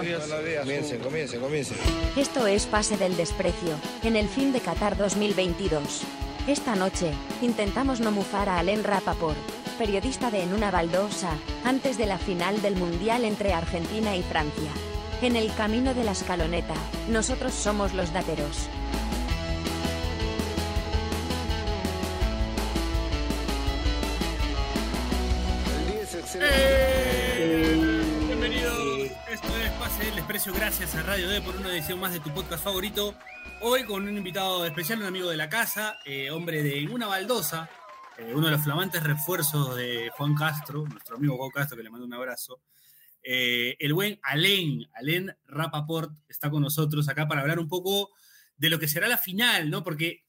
Comience, comience, comience. Esto es Pase del Desprecio, en el fin de Qatar 2022. Esta noche, intentamos no mufar a Alain Rapaport, periodista de En una baldosa, antes de la final del Mundial entre Argentina y Francia. En el camino de la escaloneta, nosotros somos los dateros. Pase del Desprecio, gracias a Radio D por una edición más de tu podcast favorito. Hoy con un invitado especial, un amigo de la casa, eh, hombre de una baldosa, eh, uno de los flamantes refuerzos de Juan Castro, nuestro amigo Juan Castro, que le mando un abrazo. Eh, el buen Alén, Alén Rapaport, está con nosotros acá para hablar un poco de lo que será la final, ¿no? Porque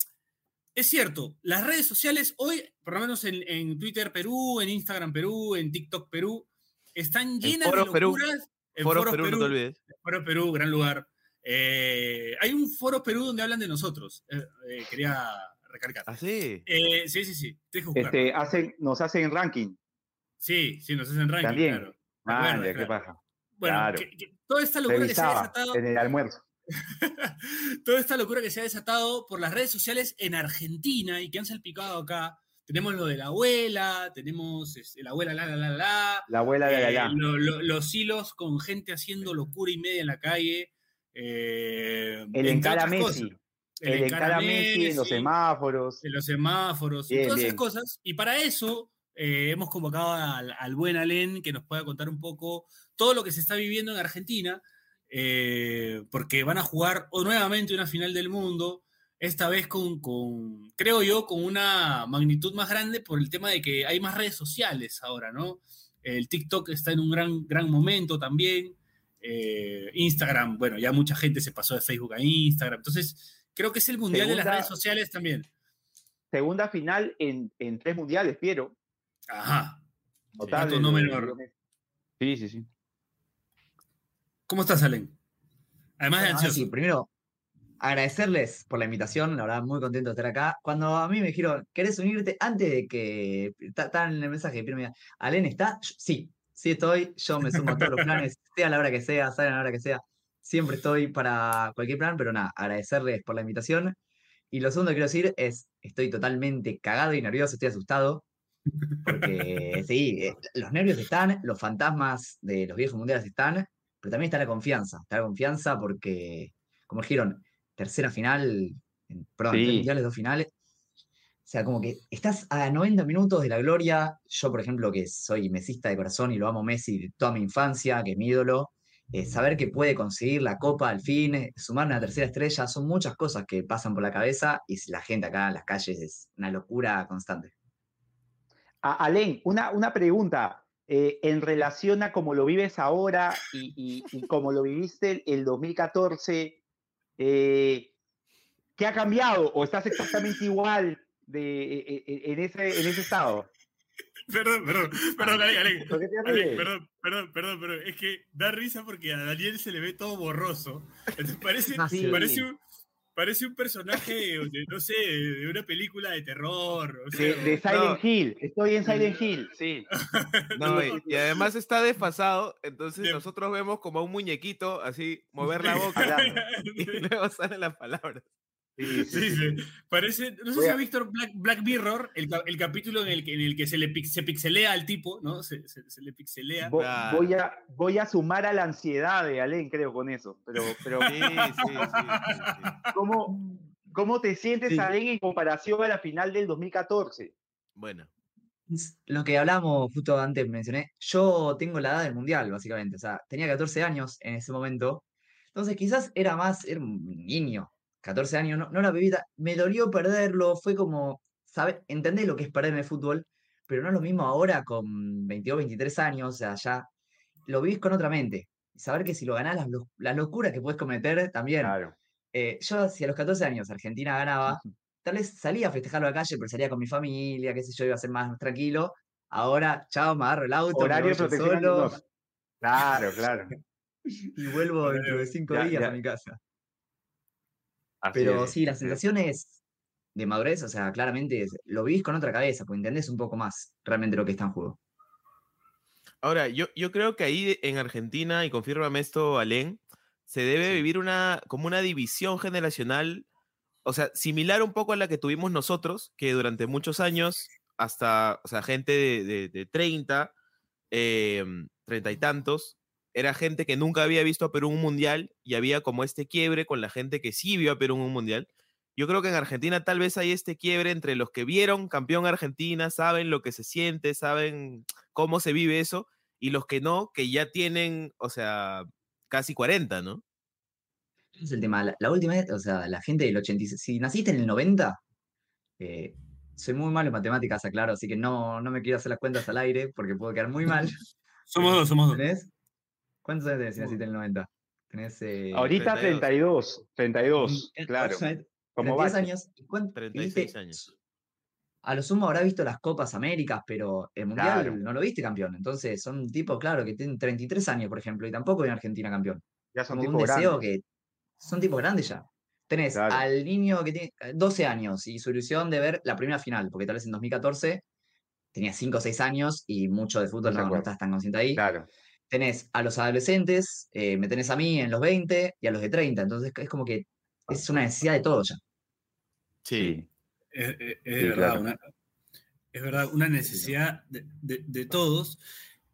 es cierto, las redes sociales hoy, por lo menos en, en Twitter Perú, en Instagram Perú, en TikTok Perú, están llenas de Perú. En Foro Foros Perú, no te olvides. Foro Perú, gran lugar. Eh, hay un Foro Perú donde hablan de nosotros. eh, eh, quería recalcar. ¿Ah, sí? Eh, sí, sí, sí. Este, hacen, nos hacen ranking. Sí, sí, nos hacen ranking. También. Claro. Ah, Bueno, ¿qué claro. pasa? Bueno, Claro. que- que toda esta locura que se ha desatado. en el almuerzo. toda esta locura que se ha desatado por las redes sociales en Argentina y que han salpicado acá. Tenemos lo de la abuela, tenemos este, la abuela la la la la, La abuela eh, la lo- lo- los hilos con gente haciendo locura y media en la calle. eh, El encara Messi. cosas. El encara Messi en los semáforos. en los semáforos, Bien, todas bien. esas cosas. Y para eso eh, hemos convocado al, al buen Alén que nos pueda contar un poco todo lo que se está viviendo en Argentina, eh, porque van a jugar nuevamente una final del mundo, esta vez con, con, creo yo, con una magnitud más grande por el tema de que hay más redes sociales ahora, ¿no? El TikTok está en un gran, gran momento también. eh, Instagram, bueno, ya mucha gente se pasó de Facebook a Instagram. Entonces, creo que es el mundial de las redes sociales también. Segunda final en, en tres mundiales, Piero. Ajá. Notable, no de menor. Sí, sí, sí. ¿Cómo estás, Alen? Además de ansioso. sí, primero, agradecerles por la invitación, la verdad, muy contento de estar acá. Cuando a mí me dijeron, ¿querés unirte? Antes de que está en el mensaje, diga, ¿Alen está? Yo- sí, sí estoy, yo me sumo a todos los planes, sea la hora que sea, salga la hora que sea. Siempre estoy para cualquier plan, pero nada, agradecerles por la invitación. Y lo segundo que quiero decir es, estoy totalmente cagado y nervioso, estoy asustado. Porque sí, eh, los nervios están, los fantasmas de los viejos mundiales están, pero también está la confianza. Está la confianza porque, como dijeron, tercera final, en- perdón, Sí. tres mundiales, dos finales. O sea, como que estás a 90 minutos de la gloria. Yo, por ejemplo, que soy mesista de corazón y lo amo Messi de toda mi infancia, que es mi ídolo, eh, saber que puede conseguir la copa al fin, eh, sumar una tercera estrella, son muchas cosas que pasan por la cabeza y la gente acá en las calles es una locura constante. A- Alén, una, una pregunta. eh, en relación a cómo lo vives ahora y, y, y cómo lo viviste el, el 2014, eh, ¿qué ha cambiado? ¿O estás exactamente igual de, e- e- en, ese, en ese estado? Perdón, perdón, perdón, Alen, Alen. ¿Por qué te Alen, ríes? perdón, perdón, perdón, perdón. Es que da risa porque a Daniel se le ve todo borroso. Entonces parece, Ah, sí. parece, un, parece un personaje, de, no sé, de una película de terror. o sea, De, de Silent Hill. Estoy en Silent Hill, sí. No, y, y además está desfasado, entonces nosotros vemos como a un muñequito así mover la boca y luego salen las palabras. Sí, sí, Sí, sí. Parece, no sé si a- ha visto Black, Black Mirror, el, el capítulo en el que, en el que se le pix- se pixelea al tipo, ¿no? Se, se- se le pixelea. Voy, a, voy a sumar a la ansiedad de Alén, creo, con eso. Pero, pero Sí, sí, sí, sí, sí. ¿cómo, ¿cómo te sientes, Sí. Alén, en comparación a la final del 2014? Bueno, Lo que hablamos justo antes mencioné, yo tengo la edad del mundial, básicamente. O sea, tenía 14 años en ese momento. Entonces, quizás era más, era un niño, 14 años, no, no era bebida. Me dolió perderlo, fue como, ¿sabes? Entendés lo que es perderme el fútbol, pero no es lo mismo ahora con 22, 23 años, o sea, ya lo vivís con otra mente. Saber que si lo ganás, las, lo- las locuras que puedes cometer también. Claro. Eh, yo, si a los 14 años Argentina ganaba, tal vez salía a festejarlo a la calle, pero salía con mi familia, qué sé yo, iba a ser más tranquilo. Ahora, chao, me agarro el auto, me Horario voy protección solo. Claro, claro. y vuelvo dentro de cinco Ya, días ya. a mi casa. Así Pero es, sí, la así es. sensación es de madurez, o sea, claramente es- lo vivís con otra cabeza, pues entendés un poco más realmente lo que está en juego. Ahora, yo, yo creo que ahí en Argentina, y confírmame esto, Alén, se debe Sí. vivir una, como una división generacional, o sea, similar un poco a la que tuvimos nosotros, que durante muchos años, hasta, o sea, gente de, de, de 30, em, 30 y tantos, era gente que nunca había visto a Perú en un mundial y había como este quiebre con la gente que sí vio a Perú en un mundial. Yo creo que en Argentina tal vez hay este quiebre entre los que vieron campeón Argentina, saben lo que se siente, saben cómo se vive eso, y los que no, que ya tienen, o sea, casi 40, ¿no? Es el tema. La, la última vez, o sea, la gente del 86, si naciste en el 90, eh, soy muy malo en matemáticas, aclaro, así que no, no me quiero hacer las cuentas al aire porque puedo quedar muy mal. Somos dos, somos dos. ¿Tenés? ¿Cuántos años tenés si naciste en el 90? Tenés. Eh, Ahorita 32. 32, 32, eh, claro. aproximadamente Como 32 Bachi. años. ¿Y cuán- 36 viste- años. A lo sumo habrá visto las Copas Américas, pero el Mundial Claro. no lo viste campeón. Entonces son tipos, claro, que tienen 33 años, por ejemplo, y tampoco ven Argentina campeón. Ya son tipos deseo grandes. que son tipos grandes ya. Tenés Claro. al niño que tiene eh, 12 años y su ilusión de ver la primera final, porque tal vez en 2014 tenía 5 o 6 años y mucho de fútbol no, no acuerdo. estás tan consciente ahí. Claro. Tenés a los adolescentes, eh, me tenés a mí en los 20 y a los de 30. Entonces es como que es una necesidad de todo ya. Sí. Es, es- es Sí, verdad, claro. una, es verdad, una necesidad de, de- de todos.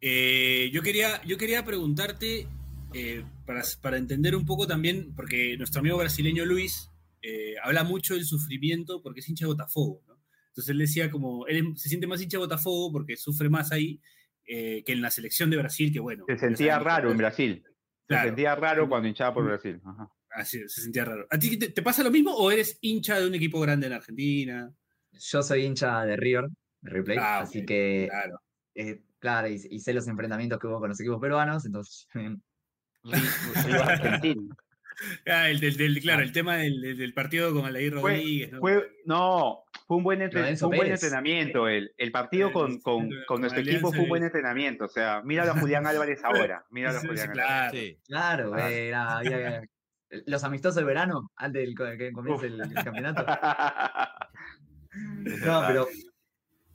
Eh, yo, quería, yo quería preguntarte, eh, para, para entender un poco también, porque nuestro amigo brasileño Luis eh, habla mucho del sufrimiento porque es hincha de Botafogo, ¿no? Entonces él decía como, él se siente más hincha de Botafogo porque sufre más ahí eh, que en la selección de Brasil, que bueno. Se sentía raro en Brasil. Se Claro. sentía raro cuando hinchaba por Brasil. Ajá. Así se sentía raro. ¿A ti te, te pasa lo mismo o eres hincha de un equipo grande en Argentina? Yo soy hincha de River, de River Plate, Ah, así ok, que Claro. eh, claro, y, y sé los enfrentamientos que hubo con los equipos peruanos, entonces Argentino. Ah, el del, del- claro, el tema del, del- partido con Fue- Rodríguez. ¿no? Fue, no, fue un buen, entre- fue un buen entrenamiento. El, el partido Eh, con, nuestro equipo fue un buen entrenamiento. O sea, mira a Julián Álvarez ahora. Mira a Julián Álvarez. claro. Sí. Claro, Ah. era- había- los amistosos de verano, antes del co- que comience el, el campeonato. No, pero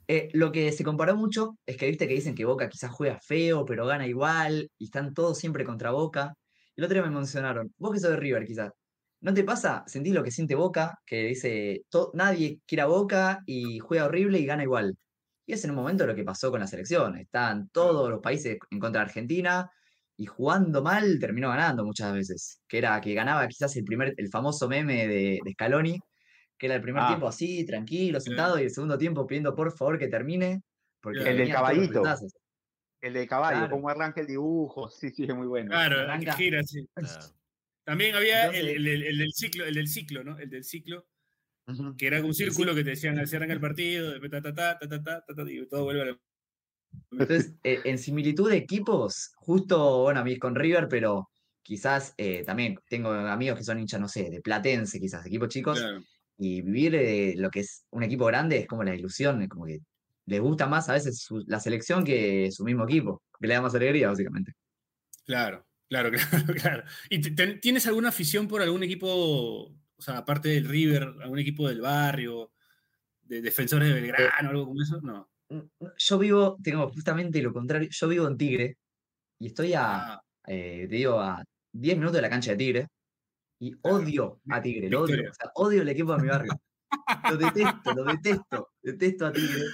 eh, lo que se comparó mucho es que viste que dicen que Boca quizás juega feo, pero gana igual, y están todos siempre contra Boca. El otro día me mencionaron, vos que sos de River quizás, ¿no te pasa? ¿Sentís lo que siente Boca? Que dice, "To- nadie quiere a Boca y juega horrible y gana igual. Y es en un momento lo que pasó con la selección. Están todos los países en contra de Argentina y jugando mal terminó ganando muchas veces. Que era que ganaba quizás el primer, el famoso meme de, de Scaloni, que era el primer Ah. tiempo así, tranquilo, sentado, y el segundo tiempo pidiendo por favor que termine. Porque El del caballito. El de caballo, Claro. cómo arranca el dibujo. Sí, sí, es muy bueno. Claro, Arranca. que gira, sí. Claro. También había el, el, el, del ciclo, el del ciclo, ¿no? El del ciclo, que era un círculo que te decían, cierran el partido, ta, ta, ta, ta, ta, ta, ta, y todo vuelve a la... Entonces, eh, en similitud de equipos, justo, bueno, a mí es con River, pero quizás eh, también tengo amigos que son hinchas, no sé, de Platense, quizás, equipos chicos, y vivir eh, lo que es un equipo grande es como la ilusión, como que les gusta más a veces la selección que su mismo equipo, que le da más alegría, básicamente. Claro, claro, claro, claro. ¿Y te- tienes alguna afición por algún equipo, o sea, aparte del River, algún equipo del barrio, de defensores de Belgrano, algo como eso? No. Mm, Yo vivo, tengo justamente lo contrario, yo vivo en Tigre y estoy a, Ah, eh, te digo, a 10 minutos de la cancha de Tigre y odio a Tigre, lo odio, o sea, odio el equipo de mi barrio. Lo detesto, lo detesto, detesto a Tigre.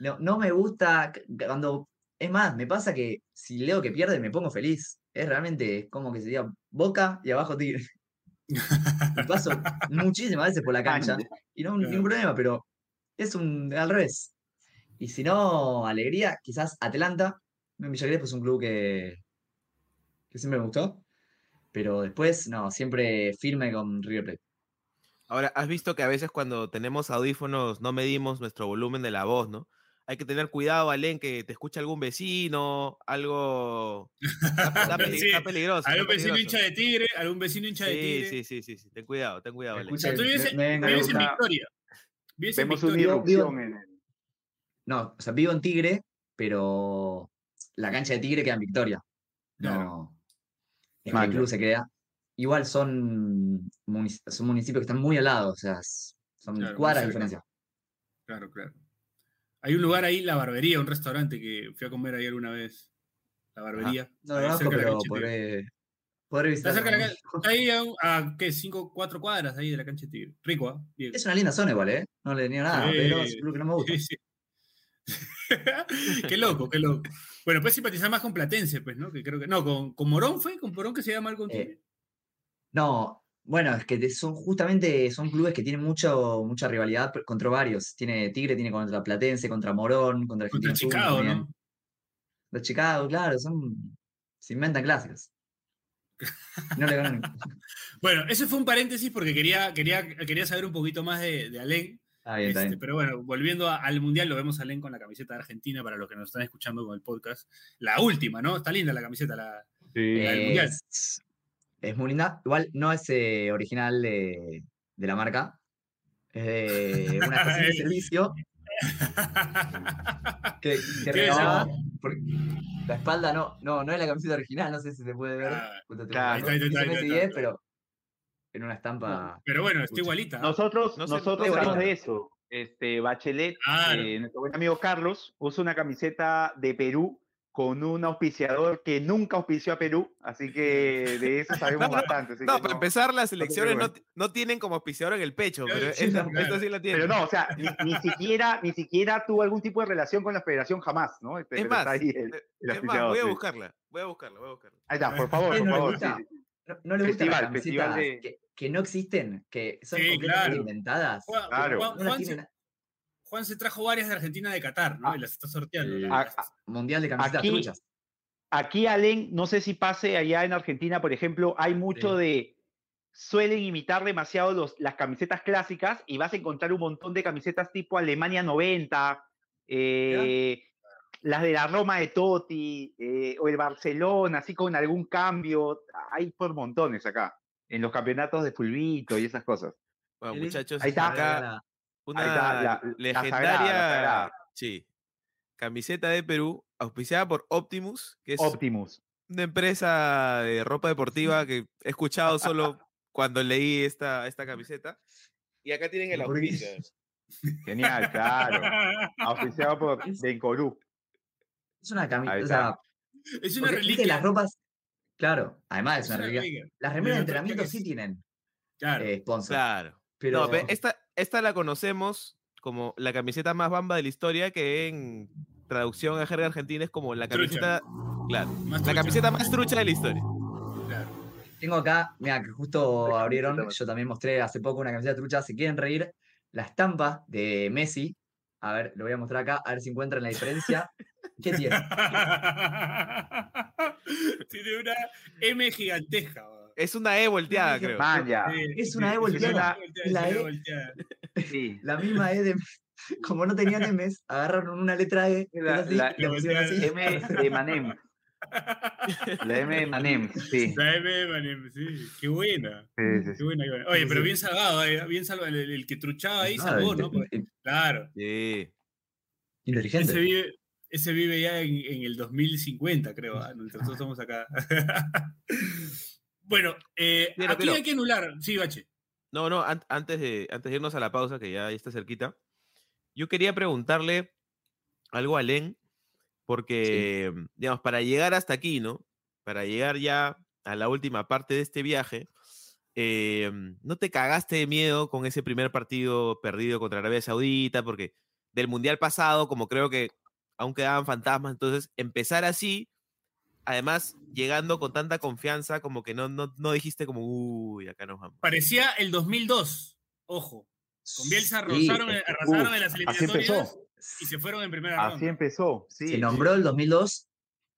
No, no me gusta cuando, es más, me pasa que si leo que pierde me pongo feliz. Es realmente es como que sería Boca y abajo Tigre. Y paso muchísimas veces por la cancha y no ningún problema, pero es un al revés. Y si no, alegría, quizás Atlanta. En Villa Crespo es un club que, que siempre me gustó. Pero después, no, siempre firme con River Plate. Ahora, has visto que a veces cuando tenemos audífonos no medimos nuestro volumen de la voz, ¿no? Hay que tener cuidado, Alén, que te escuche algún vecino, algo... Está, está peli- Sí, está peligroso. está algún vecino peligroso. hincha de Tigre, algún vecino hincha de Sí, Tigre. sí, sí, sí, sí, ten cuidado, ten cuidado, Alén. O sea, tú vives, en Victoria. Vives en Vemos una Victoria. Vivo- en el. No, o sea, vivo en Tigre, pero la cancha de Tigre queda en Victoria. Claro. No. Es que el club se queda. Igual son, son municipios que están muy al lado, o sea, son Claro, cuadras de diferencia. Claro, claro. Hay un lugar ahí, la barbería, un restaurante que fui a comer ahí alguna vez. la barbería. No lo conozco, cerca pero podré, podré Está visitarlo. cerca de la cancha. Está ahí a, a, ¿qué? Cinco, cuatro cuadras ahí de la cancha de Tigre. Rico. Diego. Es una linda zona igual, ¿eh? No le niego nada, Sí. pero es club que no me gusta. Sí, sí. qué loco, qué loco. Bueno, puedes simpatizar más con Platense, pues, ¿no? Que creo que. No, con, con Morón fue, con Morón que se llama algo Eh. No, bueno, es que son justamente son clubes que tienen mucho, mucha rivalidad contra varios. Tiene Tigre, tiene contra Platense, contra Morón, contra Contra Argentino Juniors Chicago, también. ¿no? Los Chicago, claro, son. Se inventan clásicos. No le ganan. Bueno, ese fue un paréntesis porque quería, quería, quería saber un poquito más de, de Alén. Bien, Este, bien. pero bueno, volviendo a- al Mundial, lo vemos a Alén con la camiseta de Argentina para los que nos están escuchando con el podcast. La última, ¿no? Está linda la camiseta. La... la del Mundial. Es, muy linda. Igual no es eh, original de, de la marca. Es de una estación de servicio que, La espalda no, no, no es la camiseta original, no sé si se puede ver. Justo te- claro. Ahí está, ahí está, dice ahí está, Messi ahí está. 10, pero en una estampa. Pero bueno, está igualita. Nosotros, No sé, nosotros hablamos de eso. Este, Bachelet, Claro. eh, nuestro buen amigo Carlos, usa una camiseta de Perú con un auspiciador que nunca auspició a Perú, así que de eso sabemos No, no, bastante. así No, que para no. empezar, las elecciones no, preocupes. no tienen como auspiciador en el pecho, pero sí, esta, claro. esta sí la tiene. Pero no, o sea, ni, ni siquiera, ni siquiera tuvo algún tipo de relación con la federación jamás, ¿no? Este, Es pero más, está ahí el- el es más, voy a buscarla, voy a buscarla, voy a buscarla. Ahí está, por favor, ¿Qué por favor. gusta? sí, sí. No, no le gustan las Festival, festival de- que, que no existen, que son Sí, completamente claro. inventadas. Claro. Juan- Juan. Juan se trajo varias de Argentina de Qatar, ¿no? Ah, y las está sorteando. la- Mundial de camisetas Aquí- truchas. Aquí, Allen, no sé si pase allá en Argentina, por ejemplo, hay mucho Sí. de. Suelen imitar demasiado los, las camisetas clásicas y vas a encontrar un montón de camisetas tipo Alemania 90, eh, las de la Roma de Totti, eh, o el Barcelona, así con algún cambio. Hay por montones acá, en los campeonatos de Fulvito y esas cosas. Bueno, muchachos, ahí está. acá una Ahí está, la- la legendaria sagrada, la sagrada. sí, camiseta de Perú, auspiciada por Optimus, que es Optimus. una empresa de ropa deportiva que he escuchado solo cuando leí esta, esta camiseta. Y acá tienen el auspicio. Genial, claro. Auspiciado por Denkorú. Es una camiseta. O está. sea, es una reliquia. las ropas. Claro, además es es una una reliquia. reliquia. Las remeras de entrenamiento sí es. tienen Claro. eh, sponsor. Claro. Pero No, esta, esta la conocemos como la camiseta más bamba de la historia, que en traducción a jerga argentina es como la Trucha. camiseta. Claro. Más La trucha. camiseta más trucha de la historia. Claro. tengo acá, mira, que justo abrieron. Yo también mostré hace poco una camiseta trucha. Se quieren reír. La estampa de Messi. A ver, lo voy a mostrar acá, a ver si encuentran la diferencia. ¿Qué tiene? Tiene una M gigantesca. Es una E volteada, creo. Vaya. Sí, Es una E volteada, la E- volteada. Sí. La misma E de. Como no tenían M's, agarraron una letra E, La- era así, la- y la pusieron así. M de Manem. La M de Manem, sí. La M, manem, sí. Qué buena. Sí, sí, Qué buena, qué buena. Oye, Sí, pero sí. bien salvado, eh, bien salvado. El, el que truchaba ahí Ah, salvó, ¿no? claro. Sí. Inteligente. Ese vive, ese vive ya en, en el 2050, creo. ah, Nosotros estamos acá. bueno, eh, aquí pero- hay que anular. Sí, Bache. No, no, an- antes, de, antes de irnos a la pausa, que ya está cerquita, yo quería preguntarle algo a Len, porque, digamos, para llegar hasta aquí, ¿no? Para llegar ya a la última parte de este viaje, eh, ¿no te cagaste de miedo con ese primer partido perdido contra Arabia Saudita? Porque del Mundial pasado, como creo que aún quedaban fantasmas, entonces empezar así, además llegando con tanta confianza, como que no, no, no dijiste como, uy, acá nos vamos. Parecía el 2002. Ojo. Con Bielsa Sí, arrasaron, que, arrasaron en las Así eliminatorias y se fueron en primera Así ronda. empezó. Sí, se sí. nombró el 2002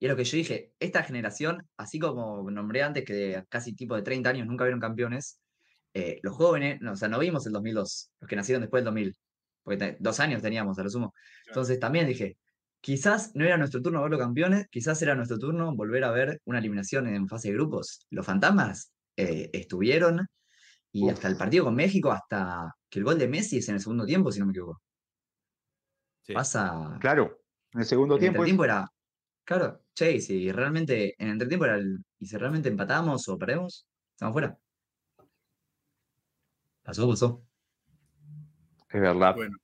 y es lo que yo dije, esta generación, así como nombré antes que de casi tipo de 30 años nunca vieron campeones, eh, los jóvenes, no, o sea, no vimos el 2002, los que nacieron después del 2000, porque dos años teníamos a lo sumo. Entonces también dije, quizás no era nuestro turno verlo campeones, quizás era nuestro turno volver a ver una eliminación en fase de grupos. Los fantasmas eh, estuvieron y Uf. hasta el partido con México, hasta que el gol de Messi es en el segundo tiempo, si no me equivoco. Sí. Pasa, Claro. En el segundo el tiempo. es- entretiempo era. Claro, che, y si realmente. En el entretiempo era el. Y si realmente empatamos o perdemos, estamos fuera. Pasó, pasó. Es verdad. Bueno.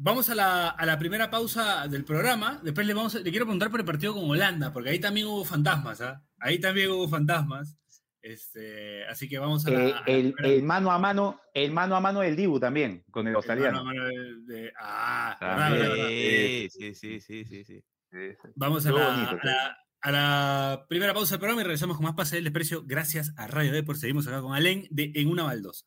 Vamos a la, a la primera pausa del programa. Después le, vamos a- le quiero preguntar por el partido con Holanda, porque ahí también hubo fantasmas, ¿ah? Ahí también hubo fantasmas. Este, así que vamos a la. Eh, a la el, mano a mano, el mano a mano del Dibu también, con el el australiano. mano a mano de- de- ah, verdad, verdad. Sí, sí, sí, sí, sí, sí. Vamos a la, bonito, a la- a la primera pausa del programa y regresamos con más Pase del Desprecio. Gracias a Radio Deport. Seguimos acá con Alén de En una baldosa.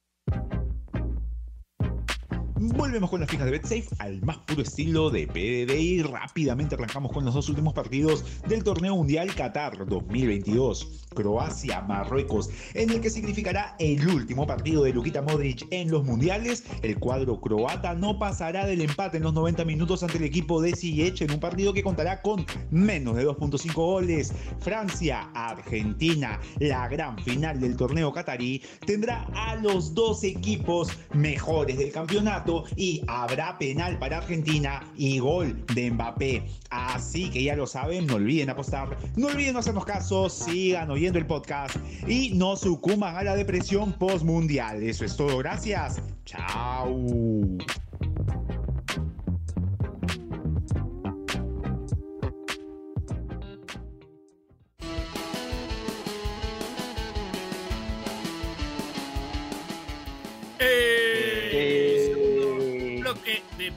Volvemos con las fijas de BetSafe al más puro estilo de PDD y rápidamente arrancamos con los dos últimos partidos del torneo mundial Qatar 2022. Croacia, Marruecos, en el que significará el último partido de Lukita Modric en los mundiales. El cuadro croata no pasará del empate en los 90 minutos ante el equipo de Ziyech en un partido que contará con menos de 2.5 goles. Francia, Argentina, la gran final del torneo qatarí, tendrá a los dos equipos mejores del campeonato y habrá penal para Argentina y gol de Mbappé. Así que ya lo saben, no olviden apostar, no olviden hacernos caso, sigan oyendo el podcast y no sucumban a la depresión postmundial. Eso es todo, gracias. Chao.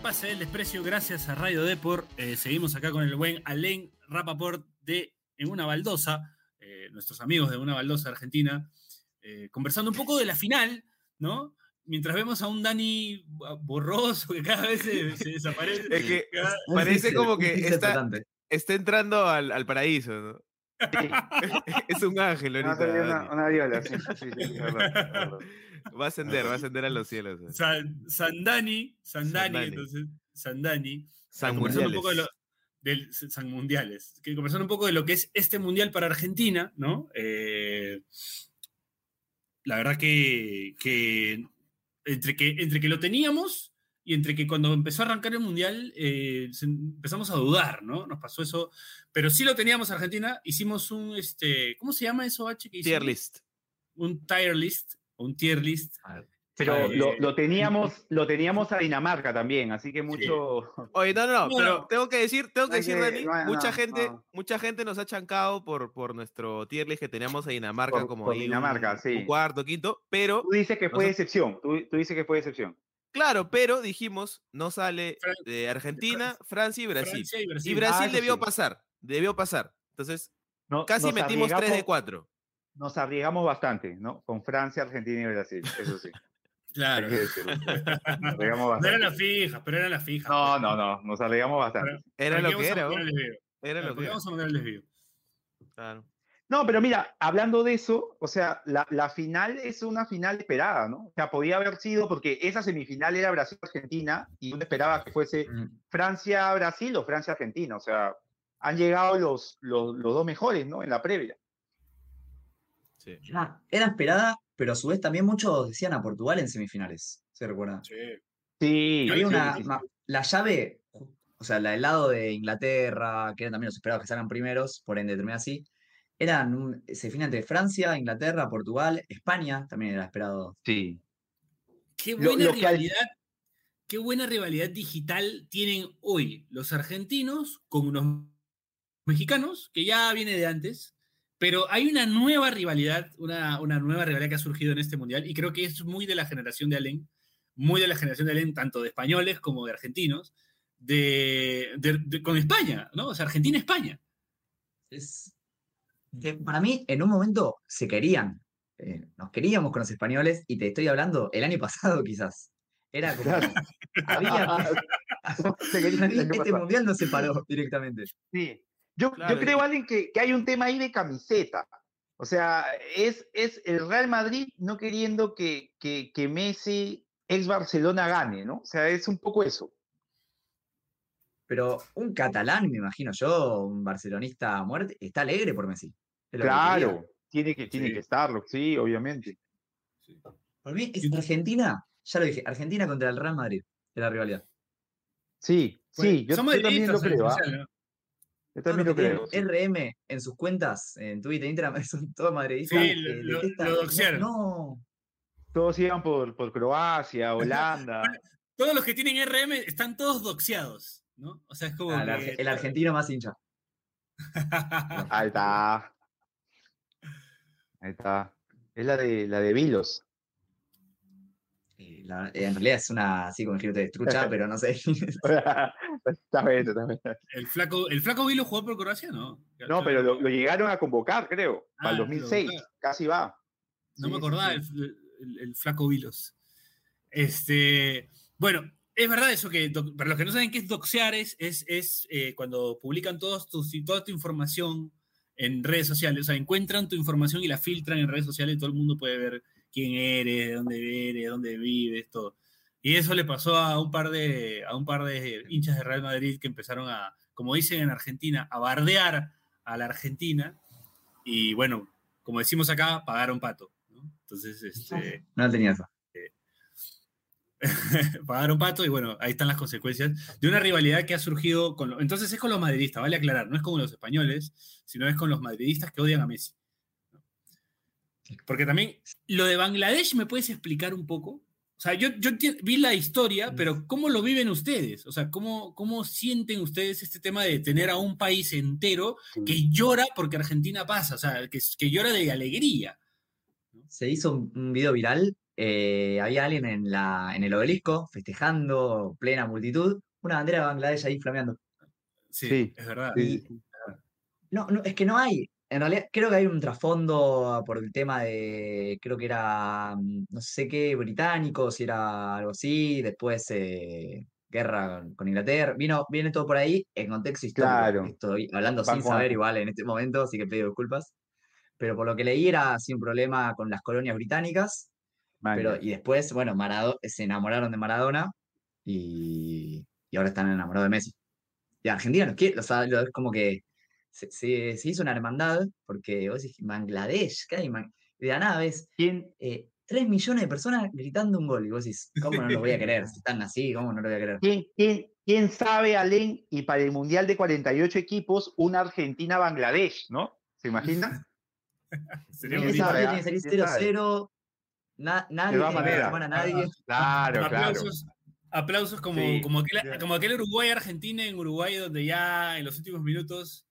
Pase del Desprecio, gracias a Radio Deport. Eh, seguimos acá con el buen Alain Rapaport de En una baldosa, eh, nuestros amigos de Una baldosa Argentina, eh, conversando un poco de la final, ¿no? Mientras vemos a un Dani borroso que cada vez se, se desaparece. Es que Cada- parece como que está, está entrando al, al paraíso, ¿no? es un ángel ahorita. una, viola, sí, sí, sí, verdad. Va a ascender, va a ascender a los cielos. ¿no? San, Sandani, Sandani, Sandani. entonces, Sandani. San conversando un poco de lo, del San Mundiales, que conversar un poco de lo que es este mundial para Argentina, ¿no? Eh, la verdad que, que entre que entre que lo teníamos y entre que cuando empezó a arrancar el mundial eh, empezamos a dudar, ¿no? Nos pasó eso, pero sí lo teníamos Argentina, hicimos un este, ¿cómo se llama eso H que Tier list. Un tier list, un tier list. Pero Eh, lo, lo teníamos, lo teníamos a Dinamarca también, así que mucho. Oye, no, no, no, pero tengo que decir, tengo que decir, Dani, no, mucha no, gente, no. mucha gente nos ha chancado por, por nuestro tier list que teníamos a Dinamarca Por- como por un- Dinamarca, un, sí. cuarto, quinto, pero, Tú dices que fue excepción, tú, tú dices que fue excepción. claro, pero dijimos, no sale de Argentina, Francia y Brasil. Francia y Brasil. Y Brasil Ah, debió sí. pasar, debió pasar. Entonces, No- casi metimos 3 de arriesgamos- 4. Nos arriesgamos bastante, ¿no? Con Francia, Argentina y Brasil, eso sí. Claro. Nos arriesgamos No eran las fijas, pero eran las fijas. No, no, no, nos arriesgamos bastante. Era ¿Para lo que era, poner ¿no? el desvío? Era ¿Para lo que era. vamos a poner el desvío? Claro. No, pero mira, hablando de eso, o sea, la, la final es una final esperada, ¿no? O sea, podía haber sido, porque esa semifinal era Brasil-Argentina y uno esperaba que fuese Mm. Francia-Brasil o Francia-Argentina, o sea, han llegado los, los, los dos mejores, ¿no? En la previa. Sí. Era, era esperada, pero a su vez también muchos decían a Portugal en semifinales. ¿Se recuerda? Sí, Había una, la llave, o sea, la del lado de Inglaterra, que eran también los esperados que salgan primeros, por ende termina así, eran un semifinal entre Francia, Inglaterra, Portugal, España, también era esperado. Sí. Qué buena lo rivalidad, qué buena rivalidad digital tienen hoy los argentinos con unos mexicanos, que ya viene de antes, pero hay una nueva rivalidad, una, una nueva rivalidad que ha surgido en este mundial, y creo que es muy de la generación de Alén, muy de la generación de Alén, tanto de españoles como de argentinos, de, de- de- con España, ¿no? O sea, Argentina-España. Es, que para mí, en un momento se querían, eh, nos queríamos con los españoles, y te estoy hablando el año pasado quizás. Era como, Claro. había, este mundial no se paró directamente. Sí. Yo, Claro, yo creo, Allen, que, que hay un tema ahí de camiseta. O sea, es, es el Real Madrid no queriendo que, que, que Messi, ex Barcelona, gane, ¿no? O sea, es un poco eso. Pero un catalán, me imagino yo, un barcelonista a muerte, está alegre por Messi. Es que. Claro, tiene que, tiene Sí. que estarlo, sí, obviamente. Por mí es Argentina, ya lo dije, Argentina contra el Real Madrid, de la rivalidad. Sí, sí, yo, Son yo también lo creo. ¿ah? Yo también lo creo. RM en sus cuentas, en Twitter, Instagram, son todos madridistas. Sí, lo- lo- doxearon. No, Todos iban por, por Croacia, Holanda. Todos los que tienen RM están todos doxeados, ¿no? O sea, es como. Ah, que- el argentino más hincha. Ahí está. Ahí está. Es la de la de Vilos. Eh, la- en realidad es una, así como dijiste, trucha, pero no sé. está bien, está bien. el flaco, el flaco Vilo jugó por Croacia, ¿no? No, pero lo, lo llegaron a convocar, creo. Ah, Para el lo 2006. convocaron. Casi va. No Sí, me acordaba sí. El, el- el flaco Vilos. Este, bueno, es verdad eso que, para los que no saben qué es doxear, es, es, es, eh, cuando publican todos tus, toda tu información en redes sociales, o sea, encuentran tu información y la filtran en redes sociales y todo el mundo puede ver quién eres, de dónde eres, dónde vives, todo. Y eso le pasó a un par de, a un par de hinchas de Real Madrid que empezaron a, como dicen en Argentina, a bardear a la Argentina. Y bueno, como decimos acá, pagaron pato. ¿no? Entonces, este, No tenía eso. pagaron pato y bueno, ahí están las consecuencias de una rivalidad que ha surgido con... lo- Entonces es con los madridistas, vale aclarar, no es con los españoles, sino es con los madridistas que odian a Messi. Porque también, lo de Bangladesh, ¿me puedes explicar un poco? O sea, yo, vi la historia, pero ¿cómo lo viven ustedes? O sea, ¿cómo, ¿cómo sienten ustedes este tema de tener a un país entero que llora porque Argentina pasa? O sea, que, que llora de alegría. Se hizo un, un video viral. eh, había alguien en, la, en el obelisco festejando, plena multitud, una bandera de Bangladesh ahí flameando. Sí, Sí, es verdad. Sí. No, es que no hay. En realidad, creo que hay un trasfondo por el tema de, creo que era, mm, no sé qué, británico, si era algo así, después eh, guerra con- Inglaterra. Vino, viene todo por ahí en contexto histórico. Claro. Estoy hablando sin saber igual en este momento, así que pido disculpas. Pero por lo que leí era así un problema con las colonias británicas, pero, y después, bueno, Marado, se enamoraron de Maradona y, y ahora están enamorados de Messi. Y Argentina los quiere, o sea, es como que se, se- se hizo una hermandad, porque vos decís, Bangladesh, ¿qué hay? De la nada ves ¿Quién, eh, 3 millones de personas gritando un gol, y vos decís, ¿cómo no los voy a querer? Si están así, ¿cómo no los voy a querer? quién, quién, quién sabe, Alén? Y para el Mundial de 48 equipos, una Argentina-Bangladesh, ¿no? ¿Se imagina? Sería ¿Quién sabe, partido ah? tiene que salir ¿Quién sabe? 0-0, na- nadie tiene maneras. llamar a nadie. Claro, claro. aplausos, aplausos como, Sí. como, aquel, como aquel Uruguay-Argentina en Uruguay, donde ya en los últimos minutos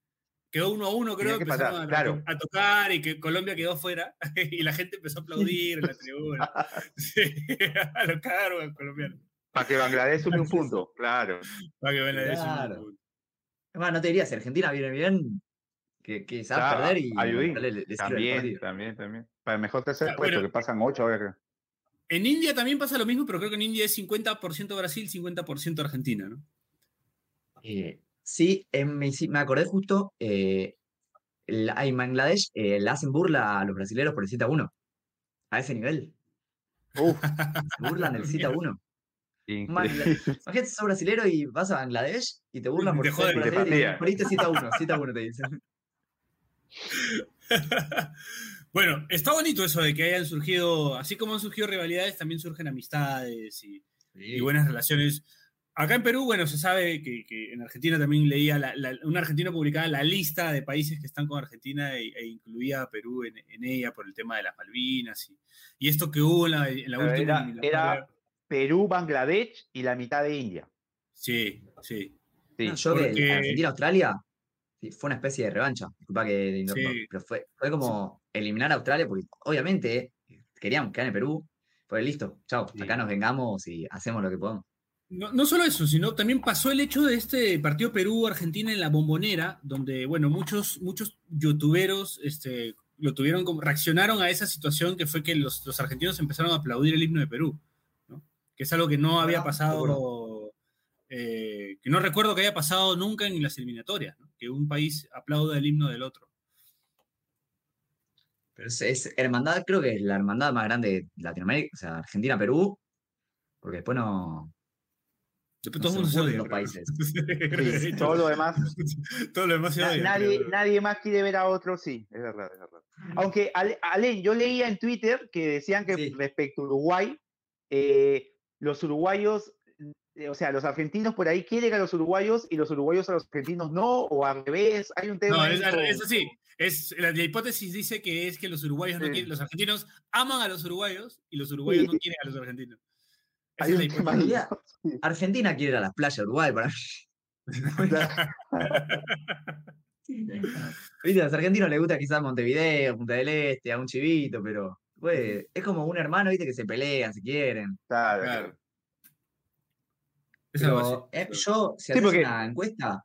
quedó uno a uno, creo, que empezaron a, claro. a tocar y que Colombia quedó fuera y la gente empezó a aplaudir en la tribuna. Sí, a lo caro al colombiano. Para que Bangladesh sume un punto, claro. Para que vean la décima. Claro. Además, no te diría, si Argentina viene bien, que, que Claro, perder y ayudín. le- le- También, también, también. Para el mejor tercer Ah, puesto, bueno. que pasan ocho ahora creo. En India también pasa lo mismo, pero creo que en India es 50% Brasil, 50% Argentina, ¿no? Eh, sí, eh, me, acordé justo, eh, la- en Bangladesh eh, le hacen burla a los brasileños por el cita 1. A ese nivel. Uf, Se burlan del cita 1. increíble. Imagínate, sos brasilero y vas a Bangladesh y te burlan por te te dicen, patean. "Perdiste cita 1, cita 1 te dicen. bueno, está bonito eso de que hayan surgido, así como han surgido rivalidades, también surgen amistades y, y buenas relaciones. Acá en Perú, bueno, se sabe que, que en Argentina también leía, la- la- un argentino publicaba la lista de países que están con Argentina e, e incluía a Perú en, en ella por el tema de las Malvinas y, y esto que hubo en la, en última era- Perú, Bangladesh y la mitad de India. Sí, sí. Sí. No, yo que porque- Argentina-Australia sí, fue una especie de revancha. Disculpa que Sí. pero fue, fue como eliminar a Australia, porque obviamente queríamos que gane Perú. Fue listo, chao, Sí. acá nos vengamos y hacemos lo que podemos. No, no solo eso, sino también pasó el hecho de este partido Perú-Argentina en la bombonera, donde, bueno, muchos, muchos youtuberos este, lo tuvieron como, reaccionaron a esa situación que fue que los, los argentinos empezaron a aplaudir el himno de Perú, ¿no? que es algo que no había Bueno, pasado, eh, que no recuerdo que haya pasado nunca en las eliminatorias, ¿no? que un país aplauda el himno del otro. Pero es, es hermandad, creo que es la hermandad más grande de Latinoamérica, o sea, Argentina-Perú, porque después no. Después No todo el se mundo se me odia, ocurren los. Sí, todo lo demás. todo lo demás se Na- odia, nadie, pero- nadie más quiere ver a otro, sí, es verdad, es verdad. Aunque, Ale- Alen, yo leía en Twitter que decían que Sí. respecto a Uruguay, eh, los uruguayos eh, o sea, los argentinos por ahí quieren a los uruguayos y los uruguayos a los argentinos no, o al revés, hay un tema. No, es, eso sí. Es, la, la hipótesis dice que es que los uruguayos no quieren, los argentinos aman a los uruguayos y los uruguayos no quieren a los argentinos. Hay la. Argentina quiere ir a las playas de Uruguay para Viste, a los argentinos les gusta quizás Montevideo, Punta del Este, a un chivito, pero güey, es como un hermano, viste, que se pelean, se quieren. Claro, Pero eh, yo, si Sí, haces porque- una encuesta,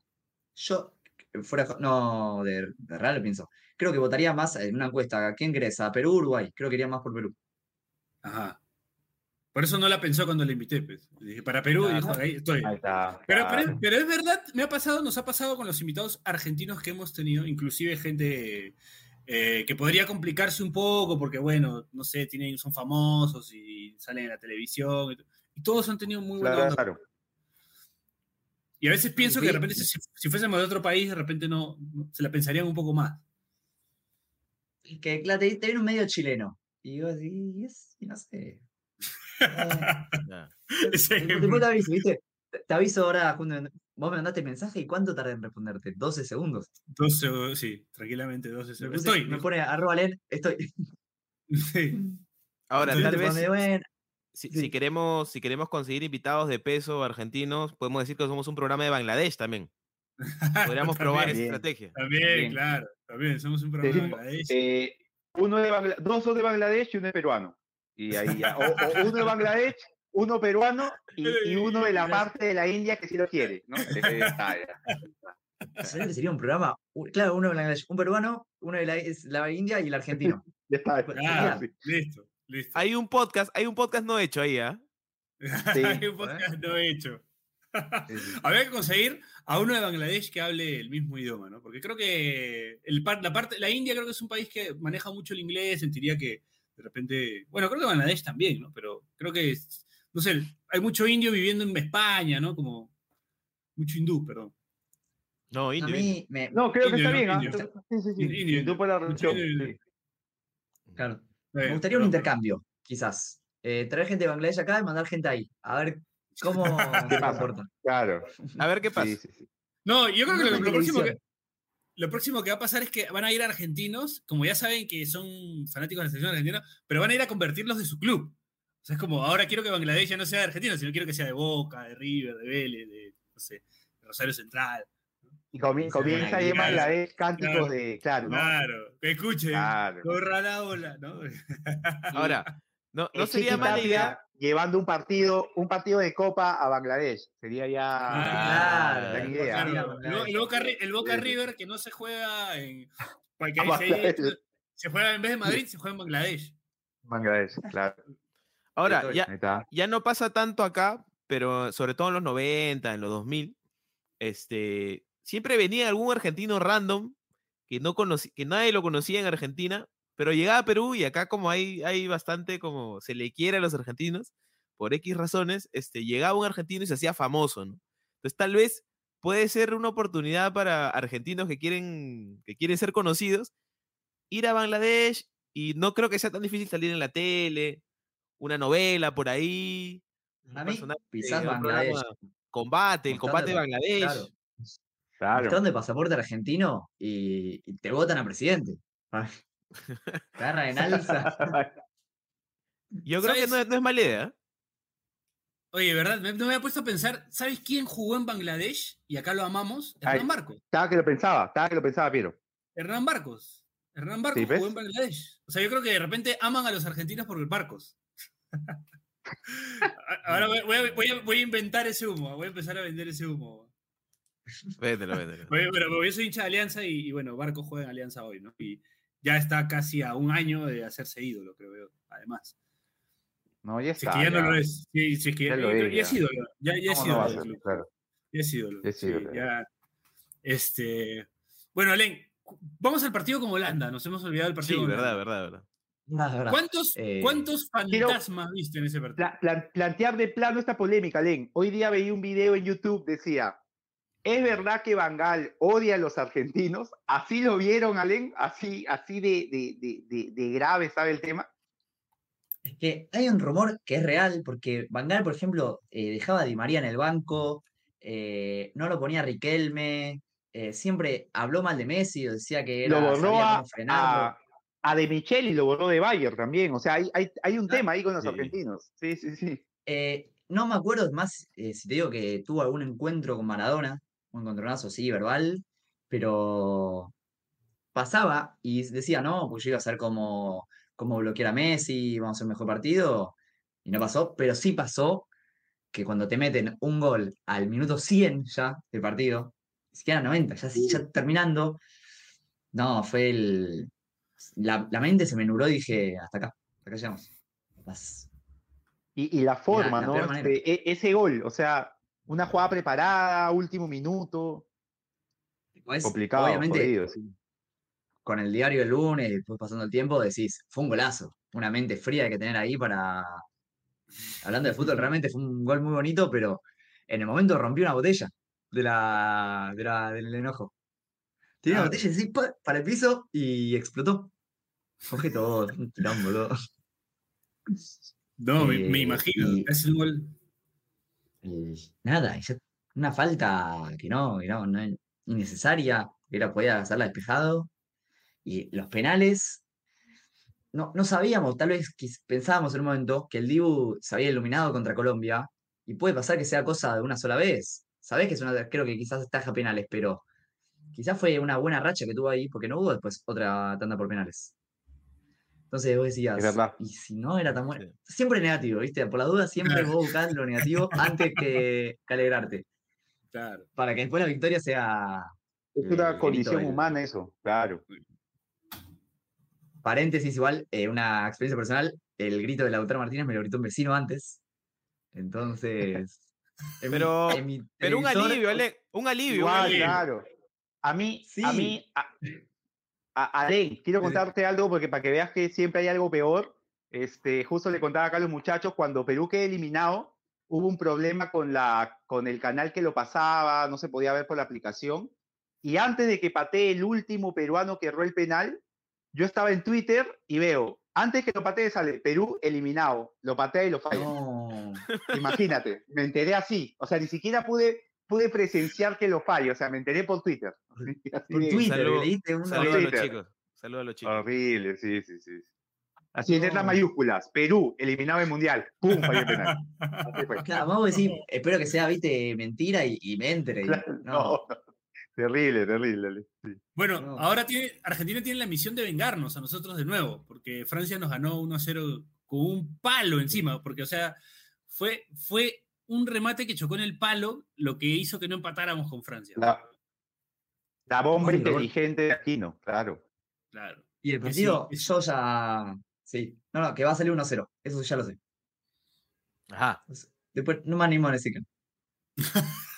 yo, fuera, no, de, de real pienso, creo que votaría más en una encuesta. ¿A quién querés? ¿A Perú o Uruguay? Creo que iría más por Perú. Ajá. Por eso no la pensó cuando la invité. Pues. Le Dije, para Perú, y dijo, ahí estoy. Ahí está. Pero, claro. es- pero es verdad, me ha pasado, nos ha pasado con los invitados argentinos que hemos tenido, inclusive gente eh, que podría complicarse un poco porque, bueno, no sé, tienen, son famosos y salen en la televisión y, to- y todos han tenido muy buena onda. Claro. Y a veces pienso que de Sí. repente si, si fuésemos de otro país, de repente no, no- se la pensarían un poco más. Y Que claro, te, te viene un medio chileno. Y decís, y es- y no sé. Eh, Después te aviso, ¿viste? Te- Te aviso ahora, Juno, vos me mandaste mensaje y cuánto tardé en responderte. 12 segundos. 12, sí, tranquilamente 12 Me, segundos. puse- Estoy. me pone arroba len, estoy. sí. Ahora, tal vez bueno, si, sí. si queremos, si queremos conseguir invitados de peso argentinos, podemos decir que somos un programa de Bangladesh también. Podríamos probar esa estrategia. También, También. claro. También, somos un programa de Bangladesh. eh, uno de Bangla- dos son de Bangladesh y uno es peruano. Y ahí ya- o, o uno de Bangladesh, uno peruano y, y uno de la parte de la India que sí lo quiere, ¿no? Eh, está, ya. ¿sabés que sería un programa? Claro, uno de Bangladesh, un peruano, uno de la, es la India y el argentino. Ya está, Claro, sí. listo, listo. Hay un podcast, hay un podcast no hecho ahí, ¿ah? Sí. Hay un podcast no hecho. Habría que conseguir a uno de Bangladesh que hable el mismo idioma, ¿no? Porque creo que el la parte, la India creo que es un país que maneja mucho el inglés, sentiría que de repente, bueno, creo que Bangladesh también, ¿no? Pero creo que, es- no sé, hay mucho indio viviendo en España, ¿no? Como mucho hindú, perdón. No, A indio. indio. mí me. No, creo que está ¿no? bien, ¿ah? Indio. Sí, sí, sí. Indio, por la religión, sí. Claro, me gustaría un intercambio, quizás. Eh, traer gente de Bangladesh acá y mandar gente ahí. A ver cómo se pasa? comportan. Claro. A ver qué pasa. Sí, sí, sí. No, yo creo que lo, lo próximo que. Lo próximo que va a pasar es que van a ir argentinos, como ya saben que son fanáticos de la selección argentina, pero van a ir a convertirlos de su club. O sea, es como, ahora quiero que Bangladesh ya no sea de Argentina, sino quiero que sea de Boca, de River, de Vélez, de, no sé, de Rosario Central. Y comienza ahí en Bangladesh cánticos claro, de, claro, ¿no? Claro, que escuchen, Claro. corra la ola, ¿no? Ahora, no, no El sería mala Tapia idea. Llevando un partido, un partido de copa a Bangladesh. Sería ya. Ah, Claro, gran idea. Claro, el, Boca, el Boca Sí. River que no se juega en. porque ahí se, se juega en vez de Madrid, se juega en Bangladesh. Bangladesh, claro. Ahora, ya, ya no pasa tanto acá, pero sobre todo en los 90, en los 2000, este, siempre venía algún argentino random que, no conocí, que nadie lo conocía en Argentina, pero llegaba a Perú y acá como hay, hay bastante como se le quiere a los argentinos, por X razones, este, llegaba un argentino y se hacía famoso, ¿no? Entonces tal vez puede ser una oportunidad para argentinos que quieren, que quieren ser conocidos, ir a Bangladesh y no creo que sea tan difícil salir en la tele, una novela por ahí. mí, quizás de Bangladesh. Combate, el combate de Bangladesh. claro. Claro. Mostrando el pasaporte argentino y, y te votan a presidente. Agarran en alza. Yo creo que no, es- no es mala idea. Oye, ¿verdad? Me- No me había puesto a pensar, ¿sabes quién jugó en Bangladesh? Y acá lo amamos. Ay. Hernán Barcos. Estaba que lo pensaba, estaba que lo pensaba, Piero. Hernán Barcos. Hernán Barcos Sí, ¿ves? jugó en Bangladesh. O sea, yo creo que de repente aman a los argentinos por el Barcos. Ahora voy, voy a, voy a- voy a inventar ese humo, voy a empezar a vender ese humo. Véndelo, véndelo. Oye, pero yo soy hincha de Alianza y, y bueno, Barcos juega en Alianza hoy, ¿no? Y ya está casi a un año de hacerse ídolo, creo yo, además. No, ya Si está. es que ya, no ya. lo es. Sí, si es que Ya ya, lo ya es, ya. ídolo. Ya, ya es ¿Cómo no ídolo. del ser? Claro. Ya es ídolo. Ya es sí, ídolo, ya. Este. Bueno, Len, cu- vamos al partido con Holanda. Nos hemos olvidado del Sí, partido con verdad, Holanda. verdad, verdad. ¿Cuántos, Eh, ¿Cuántos fantasmas viste en ese partido? Pla- plan- plantear de plano esta polémica, Len. Hoy día veía un video en YouTube, decía, ¿es verdad que Bangal odia a los argentinos? ¿Así lo vieron, Alen? ¿Así, así de, de, de, de, grave sabe el tema? Es que hay un rumor que es real, porque Van Gaal, por ejemplo, eh, dejaba a Di María en el banco, eh, no lo ponía a Riquelme, eh, siempre habló mal de Messi, o decía que era, lo borró a, a, a De Micheli, lo borró de Bayern también. O sea, hay, hay, hay un Ah, tema ahí con los sí. argentinos. Sí, sí, sí. No me acuerdo más si te digo que tuvo algún encuentro con Maradona, un encontronazo sí, verbal, pero pasaba y decía, no, pues yo iba a hacer como, como bloquear a Messi, vamos a hacer un mejor partido, y no pasó, pero sí pasó que cuando te meten un gol al minuto 100 ya del partido, ni siquiera 90, ya, ya terminando, no, fue el... La, la mente se me nubló y dije, hasta acá, hasta acá llegamos. Las- Y, y la forma, la ¿no? Este, e- ese gol, o sea, una jugada preparada, último minuto. Complicado, obviamente, jodido, sí. con el diario el lunes, después pasando el tiempo, decís, fue un golazo. Una mente fría hay que tener ahí para. Hablando de fútbol, realmente fue un gol muy bonito, pero en el momento rompió una botella de la, de la- del enojo. Tenía una Claro. botella así pa, para el piso y explotó. Coge todo, un quilombo, todo. No, me, me Eh, imagino. y- Es un gol. Nada, ya- una falta que no, que no, no es innecesaria, que era podía hacerla despejado. Y los penales, no, no sabíamos, tal vez pensábamos en un momento que el Dibu se había iluminado contra Colombia y puede pasar que sea cosa de una sola vez. Sabés que es una, creo que quizás taja penales, pero quizás fue una buena racha que tuvo ahí porque no hubo después otra tanda por penales. Entonces vos decías, y si no era tan bueno, Sí. siempre negativo, ¿viste? Por la duda siempre vos buscás lo negativo antes que, que alegrarte, Claro. para que después la victoria sea Es una grito condición humana eso, claro. Paréntesis igual, eh, una experiencia personal, el grito de Lautaro Martínez me lo gritó un vecino antes. Entonces. en mi- Pero- en mi Pero un alivio, Ale, un alivio. un Igual, alivio. claro. A mí, a Sí. mí, a, a- Alen, quiero contarte algo porque para que veas que siempre hay algo peor. Este, justo le contaba acá a los muchachos, cuando Perú quedó eliminado, hubo un problema con, la, con el canal que lo pasaba, no se podía ver por la aplicación. Y antes de que patee el último peruano que erró el penal, yo estaba en Twitter y veo, antes que lo patee sale Perú eliminado, lo patea y lo falla. No. Imagínate, me enteré así. O sea, ni siquiera pude, pude presenciar que lo falle. O sea, me enteré por Twitter. Por Twitter, Salud- leíste una. Saludos a los chicos. Saludos a los chicos. Horrible, sí, sí, sí. Así en letras mayúsculas. Perú, eliminado del Mundial. ¡Pum! Falló el penal. Claro, vamos a decir, espero que sea, viste, mentira y, y me entre. Claro, no. no. Terrible, terrible. sí. Bueno, No. ahora tiene, Argentina tiene la misión de vengarnos a nosotros de nuevo, porque Francia nos ganó 1 a 0 con un palo encima, porque, o sea, fue, fue un remate que chocó en el palo lo que hizo que no empatáramos con Francia. La, la bomba inteligente de Aquino, claro. Claro. Y el sí, partido, es- yo ya. Sí. No, no, que va a salir 1-0. Eso ya lo sé. Ajá. Después no me animo a decir que no.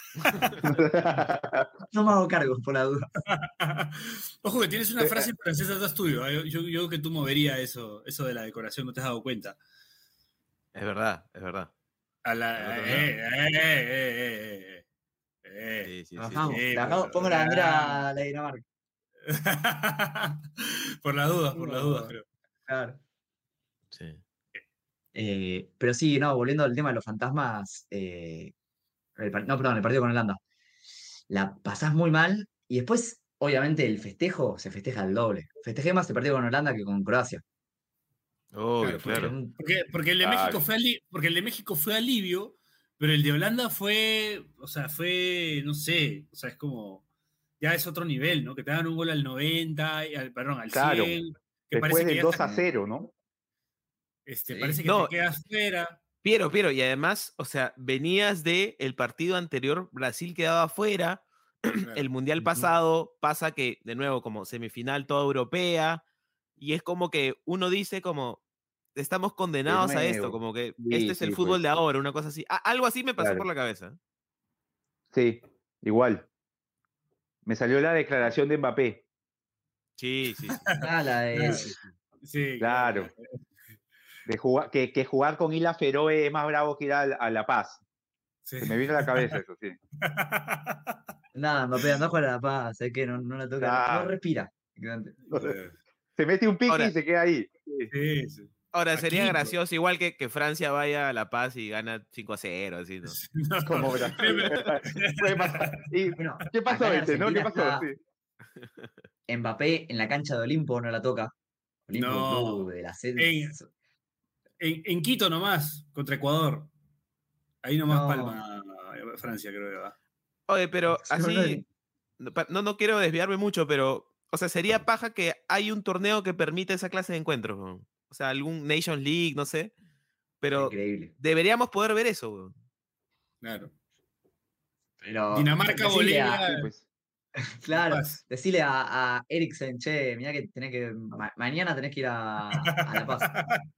No me hago cargo, por la duda. Ojo que tienes una frase francesa atrás tuyo. ¿eh? Yo, yo creo que tú moverías eso, eso de la decoración, no te has dado cuenta. Es verdad, es verdad. A la, eh, eh, eh, eh, eh, eh. Sí, sí, pero- pongo la bandera a la Dinamarca. por las dudas, por las dudas, creo. Claro. sí. Eh, pero sí, no, volviendo al tema de los fantasmas. eh, el no, perdón, el partido con Holanda. La pasás muy mal y después, obviamente, el festejo se festeja al doble. Festejé más el partido con Holanda que con Croacia. Obvio, Claro, Porque, porque, el de. México fue ali- porque el de México fue alivio, pero el de Holanda fue, o sea, fue, no sé, o sea, es como, ya es otro nivel, ¿no? Que te dan un gol al 90, y al, perdón, al 100, Claro. que Después parece del ya 2 está- a 0, ¿no? este, Sí. parece que No. te quedas fuera. Piero, Piero, y además, o sea, venías de el partido anterior, Brasil quedaba afuera, el mundial pasado pasa que, de nuevo, como semifinal toda europea, y es como que uno dice como, estamos condenados a esto, como que Sí, este es el sí, fútbol pues. de ahora, una cosa así. A- algo así me pasó Claro. por la cabeza. Sí, igual. Me salió la declaración de Mbappé. Sí, sí, sí. Ah, la de. Claro. Sí, Claro. De jugar, que, que jugar con Isla Feroe es más bravo que ir a, a La Paz. Sí. Se me vino a la cabeza eso, sí. Nada, Mbappé anda a jugar a la paz, es que no, no la toca, Claro. no respira. Se mete un pique Ahora- y se queda ahí. Sí. Sí, sí. Ahora sería gracioso, igual que, que Francia vaya a La Paz y gana 5 a 0, así, ¿no? No, Como Brasil. Puede pasar. Y- Bueno, ¿Qué pasó, este? ¿No? ¿Qué pasó? está Sí. Mbappé en la cancha de Olimpo no la toca. Olimpo, No. club de la. En- En, en Quito nomás, contra Ecuador. Ahí nomás No. palma Francia, creo que va. Oye, pero así, no, no quiero desviarme mucho, pero, o sea, sería paja que hay un torneo que permite esa clase de encuentros, weón. o sea, algún Nation League, no sé, pero Increíble. deberíamos poder ver eso. weón. Claro. Pero Dinamarca, a- Bolivia. Pues. claro, Paz. decirle a, a Eriksen, che, mirá que tenés que. ma- mañana tenés que ir a, a La Paz.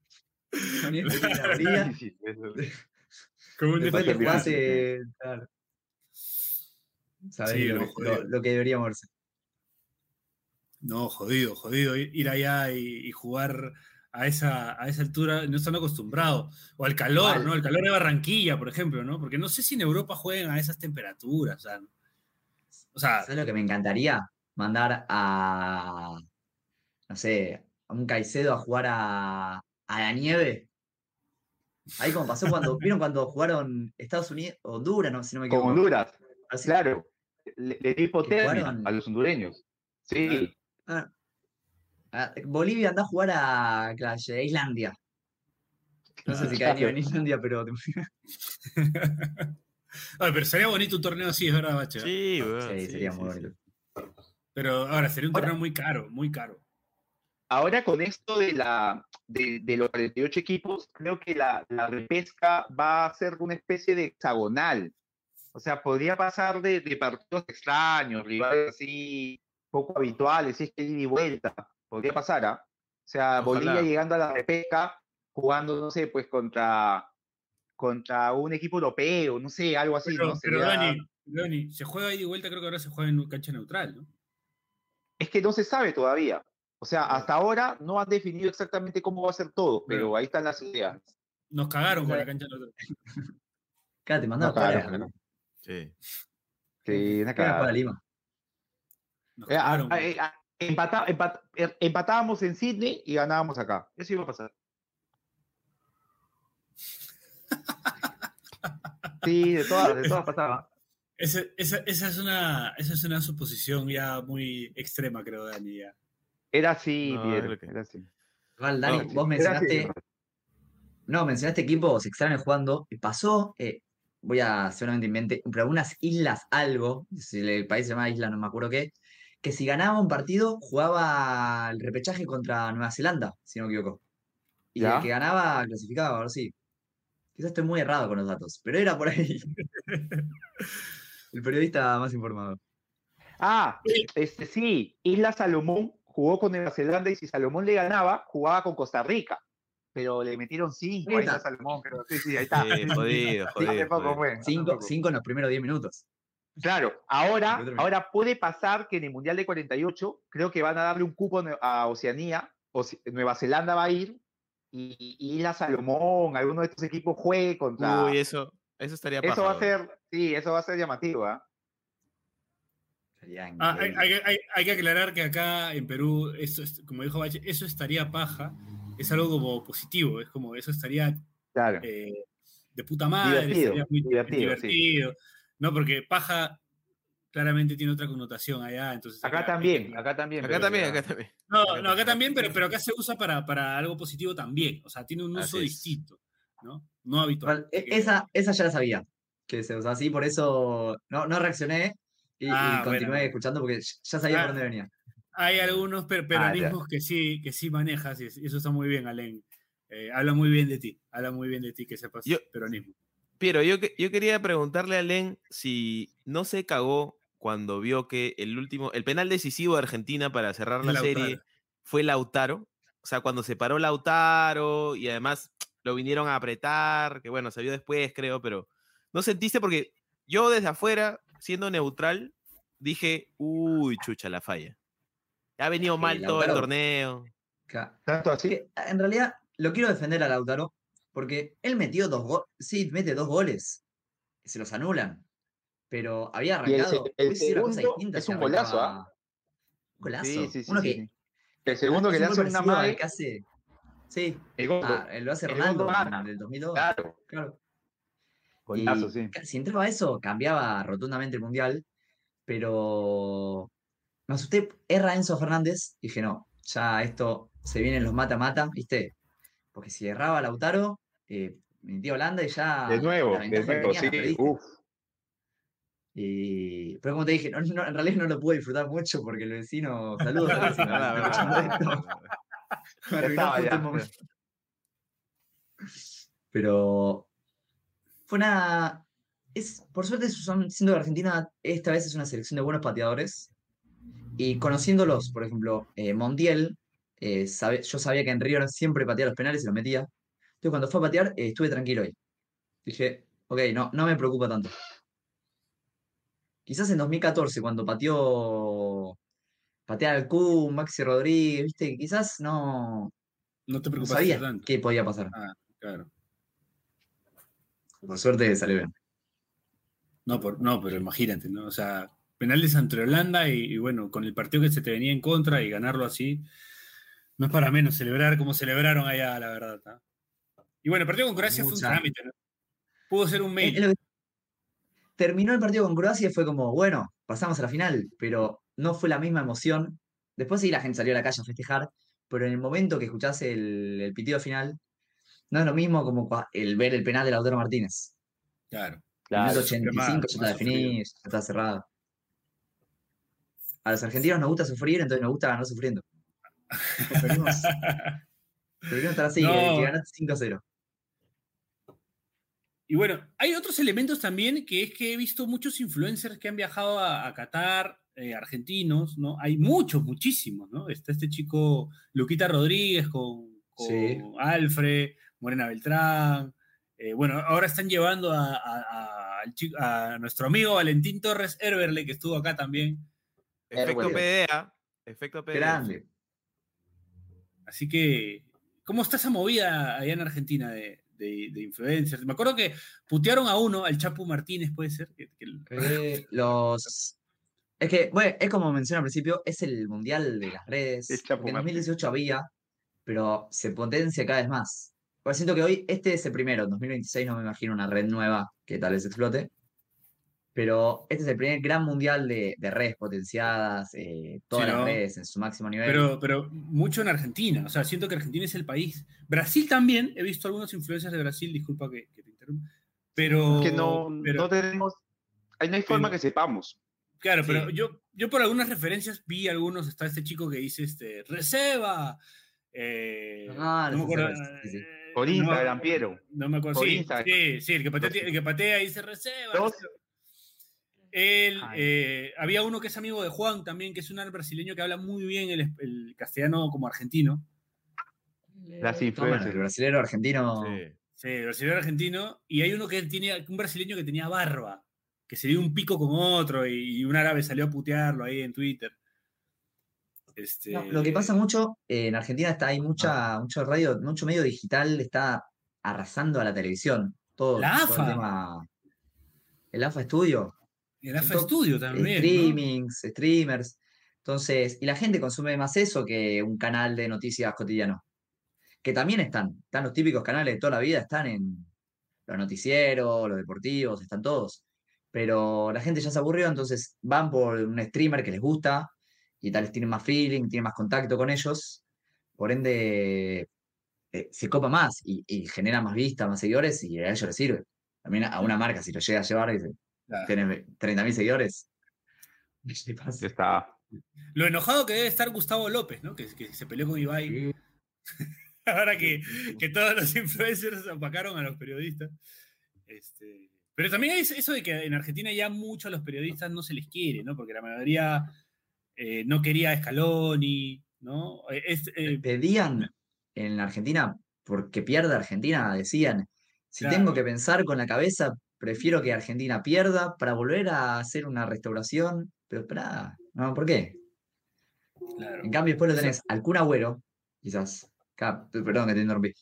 Mañana tenés que ir a Bolivia. Sí, sí, eso. Como un Después te jugás. eh, claro. Sabés Sí, lo- lo que deberíamos verse. No, jodido, jodido. Ir allá y, y jugar a esa, a esa altura, no están acostumbrados. O al calor, Mal. ¿no? El calor de Barranquilla, por ejemplo, ¿no? Porque no sé si en Europa juegan a esas temperaturas. O sea, o sea, ¿Sabes lo que me encantaría? Mandar a. No sé, a un Caicedo a jugar a, a la nieve. Ahí como pasó cuando. ¿Vieron cuando jugaron Estados Unidos? Honduras, no, si no me Con equivoco. Honduras, Así- claro. Le, le di hipotermia jugaron- a los hondureños. Sí. Claro. Ah, ah, Bolivia anda a jugar a, claro, a Islandia. No sé si cae nieve en Islandia, pero. Ay, pero sería bonito un torneo así, es verdad, Bache. Sí, Sí, sí, sería sí, muy sí. bonito. Pero ahora sería un Ahora- torneo muy caro, muy caro. Ahora con esto de, la, de, de los 48 equipos, creo que la, la repesca va a ser una especie de hexagonal. O sea, podría pasar de, de partidos extraños, rivales así poco habituales, si es que ida y vuelta. Podría pasar, ¿ah? O sea, Bolivia llegando a la repesca, jugando, no sé, pues contra, contra un equipo europeo, no sé, algo así, Pero, ¿no? pero Dani, Dani, se juega ida y vuelta, creo que ahora se juega en cancha neutral, ¿no? Es que no se sabe todavía. O sea, hasta ahora no han definido exactamente cómo va a ser todo, pero ahí están las ideas. Nos cagaron con la cancha neutral. Claro, te mandan No, a jugar claro, a- claro. Sí. Sí, una cagada. jugar a Lima. Eh, eh, a- empata- empat- er- empatábamos en Sydney y ganábamos acá. Eso iba a pasar. Sí, de todas, de todas pasaba. Ese- esa, esa es una, esa es una suposición ya muy extrema, creo, Dani. Ya. Era así, No, Piero, que- era así. Igual, Dani, No, vos mencionaste. ¿no? Mencionaste equipos extraños jugando. Y pasó, eh, voy a seguramente invente, pero algunas islas algo, si el país se llama isla, no me acuerdo qué, que si ganaba un partido, jugaba el repechaje contra Nueva Zelanda, si no me equivoco. Y ¿Ya? el que ganaba clasificaba, ahora sí. Quizás estoy muy errado con los datos, pero era por ahí. el periodista más informado. Ah, este sí, Isla Salomón jugó con Nueva Zelanda y si Salomón le ganaba, jugaba con Costa Rica. Pero le metieron cinco a Isla. Salomón, creo. Sí, sí, ahí está. Sí, jodido, Sí, jodido. hace poco jodido. fue, hace Cinco, poco. cinco en los primeros 10 minutos. Claro, ahora, ahora puede pasar que en el Mundial de 48 creo que van a darle un cupo a Oceanía, Oce- Nueva Zelanda va a ir y, y Isla Salomón, alguno de estos equipos juegue contra... Uy, eso, eso estaría eso paja, va a ser, sí, eso va a ser llamativo, ¿ah? Sería Ah, hay, hay que- hay- hay que aclarar que acá en Perú, eso es- como dijo Bache, eso estaría paja, es algo como positivo, es como eso estaría Claro. eh, de puta madre, Divertido, estaría muy divertido, sí. ¿No? Porque paja claramente tiene otra connotación allá, entonces... acá también, acá también. Acá también, acá también. No, acá no, acá también. pero, pero acá se usa para, para algo positivo también, o sea, tiene un uso distinto, ¿no? No habitual. E- esa, esa ya la sabía, que se usaba así, por eso no, no reaccioné y, Ah, continué bueno. escuchando porque ya sabía Ah, por dónde venía. Hay algunos per- Ah, peronismos que sí, que sí manejas y eso está muy bien, Alen. Eh, habla muy bien de ti, habla muy bien de ti que sepas Yo- peronismo. Piero, yo, yo quería preguntarle a Len si no se cagó cuando vio que el último, el penal decisivo de Argentina para cerrar la Lautaro. serie fue Lautaro. O sea, cuando se paró Lautaro y además lo vinieron a apretar, que bueno, se vio después, creo, pero ¿no sentiste? Porque yo desde afuera, siendo neutral, dije, uy, chucha, la falla. Ha venido que mal todo el torneo. Ca- ¿Tanto así? que, en realidad, lo quiero defender a Lautaro porque él metió dos goles. Sí, mete dos goles. Se los anulan. Pero había Y el, arrancado. el segundo distinta es un golazo, ¿ah? Un golazo. Sí, sí, sí, Uno sí, que sí. El segundo que le hace una madre. que hace- Sí. El gol, Ah, lo hace el Ronaldo en el 2002. claro. Claro. Golazo, Y sí. Si entraba eso, cambiaba rotundamente el mundial, pero me asusté. Erra Enzo Fernández, dije, no, ya esto se vienen los mata-mata, ¿viste? Porque si erraba Lautaro, eh, metía Holanda y ya. De nuevo, de nuevo, sí. perdiste. Uf. Y- pero como te dije, no, no, en realidad no lo pude disfrutar mucho porque el vecino, saludos al vecino, nada, esto. Pero fue una. Es, por suerte, son, siendo que Argentina esta vez es una selección de buenos pateadores. Y conociéndolos, por ejemplo, eh, Montiel, eh, sabe- yo sabía que en Río siempre pateaba los penales y los metía. Entonces, cuando fue a patear, eh, estuve tranquilo ahí. Dije, ok, no, no me preocupa tanto. Quizás en 2014, cuando pateó. Patear al Kun, Maxi Rodríguez, ¿viste? Quizás no, No te no preocupaste sabía tanto. qué podía pasar. Ah, claro. Por suerte salió bien. No, por, no, pero imagínate, ¿no? O sea, penales entre Holanda y, y bueno, con el partido que se te venía en contra y ganarlo así, no es para menos celebrar como celebraron allá, la verdad. ¿tá? Y bueno, el partido con Croacia fue un trámite, ¿no? Pudo ser un Eh, mail. Terminó el partido con Croacia y fue como, bueno, pasamos a la final, pero no fue la misma emoción. Después sí la gente salió a la calle a festejar, pero en el momento que escuchás el, el pitido final, no es lo mismo como el ver el penal de Lautaro Martínez. Claro. En el Claro. minuto 85 más- ya está definido, ya está cerrado. A los argentinos nos gusta sufrir, entonces nos gusta ganar sufriendo. Preferimos, preferimos estar así, No. que, que ganaste 5-0. Y bueno, hay otros elementos también que es que he visto muchos influencers que han viajado a, a Qatar, eh, argentinos, ¿no? Hay muchos, muchísimos, ¿no? Está este chico Luquita Rodríguez con, con Sí. Alfred, Morena Beltrán. eh, bueno, ahora están llevando a, a- a- al chi- a nuestro amigo Valentín Torres Herberle, que estuvo acá también. Efecto. PDA. Efecto PDA. Grande. Así que, ¿cómo está esa movida allá en Argentina de, de- de influencers? Me acuerdo que putearon a uno, al Chapu Martínez, puede ser. que- que- Eh, los. Es que, bueno, es como mencioné al principio, es el mundial de las redes. El en Martínez. 2018 había, pero se potencia cada vez más. Porque siento que hoy este es el primero, en 2026 no me imagino una red nueva que tal vez explote. Pero este es el primer gran mundial de, de redes potenciadas, eh, todas Sí, las ¿no? redes en su máximo nivel. Pero, pero mucho en Argentina. O sea, siento que Argentina es el país. Brasil también. He visto algunos influencers de Brasil, disculpa que, que te interrumpa. Pero. que no, pero- no tenemos. Ahí no hay forma pero- que sepamos. Claro, pero yo, yo por algunas referencias vi algunos. Está este chico que dice este, Reserva. eh, Ah, no me acuerdo, sí, sí. eh, Por no me Instagram, acuerdo- Piero. No me acuerdo. Sí, sí, sí, el que patea, el que patea y dice. Dos- Reserva". Él, eh, había uno que es amigo de Juan también, que es un brasileño que habla muy bien el, el castellano como argentino. Bueno, influencers. el brasilero argentino. Sí. Sí, el brasileño argentino. Y hay uno que tiene, un brasileño que tenía barba, que se dio un pico con otro y, y un árabe salió a putearlo ahí en Twitter. Este, No, lo que pasa mucho, eh, en Argentina está hay mucha, mucho radio, mucho medio digital está arrasando a la televisión. Todo, La todo AFA. el tema. El AFA Studio. El AFA Studio también. ¿no? streamings, streamers. Entonces, y la gente consume más eso que un canal de noticias cotidiano. Que también están, están los típicos canales de toda la vida, están en los noticieros, los deportivos, están todos. Pero la gente ya se aburrió, entonces van por un streamer que les gusta y tal vez tienen más feeling, tienen más contacto con ellos. Por ende, eh, se copa más y, y genera más vistas, más seguidores y a ellos les sirve. También a una marca, si lo llega a llevar, dice. Tienes 30.000 seguidores. Lo enojado que debe estar Gustavo López, ¿no? Que, que se peleó con Ibai. Ahora que, que todos los influencers opacaron a los periodistas. Este, pero también hay eso de que en Argentina ya mucho a los periodistas no se les quiere, ¿no? Porque la mayoría eh, no quería a Scaloni, ¿no? Eh, es, eh, Pedían en la Argentina, porque pierde Argentina, decían, si Claro. tengo que pensar con la cabeza, prefiero que Argentina pierda para volver a hacer una restauración. Pero espera, no, ¿por qué? claro. En cambio, después lo tenés al Kun Agüero, quizás, perdón que te interrumpí,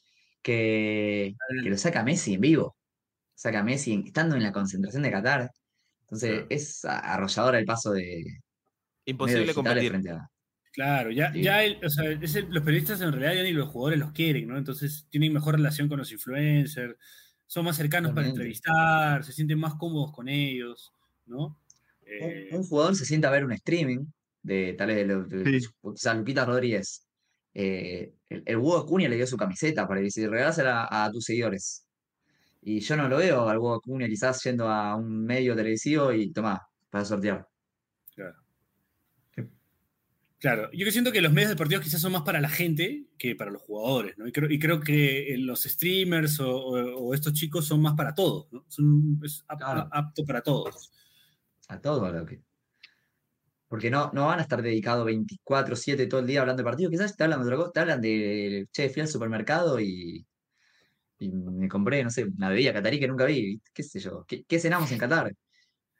que, que lo saca Messi en vivo. Saca Messi estando en la concentración de Qatar. Entonces, Claro. es a- arrollador el paso de Imposible competir. frente a. Claro, ya, Sí. ya el- o sea, es el- los periodistas en realidad ya ni los jugadores los quieren, ¿no? Entonces tienen mejor relación con los influencers, son más cercanos para entrevistar, se sienten más cómodos con ellos, ¿no? Un, Eh, un jugador se sienta a ver un streaming de tal vez de, de- Sí. quizás Luquita Rodríguez. eh, el, el Hugo Acuña le dio su camiseta para decir, regalásela a, a tus seguidores. Y yo no lo veo al Hugo Acuña quizás yendo a un medio televisivo y tomá, para sortear. Claro. Yo que siento que los medios deportivos quizás son más para la gente que para los jugadores, ¿no? Y creo, y creo que eh, los streamers o, o- o estos chicos son más para todos, ¿no? Son es Claro. apto para todos. A todo a lo que. Porque no, no van a estar dedicados 24-7 todo el día hablando de partido. Quizás te hablan de otra cosa, te hablan de, che, fui al supermercado y, y me compré, no sé, una bebida catarí que nunca vi, qué sé yo, ¿qué, qué cenamos en Qatar?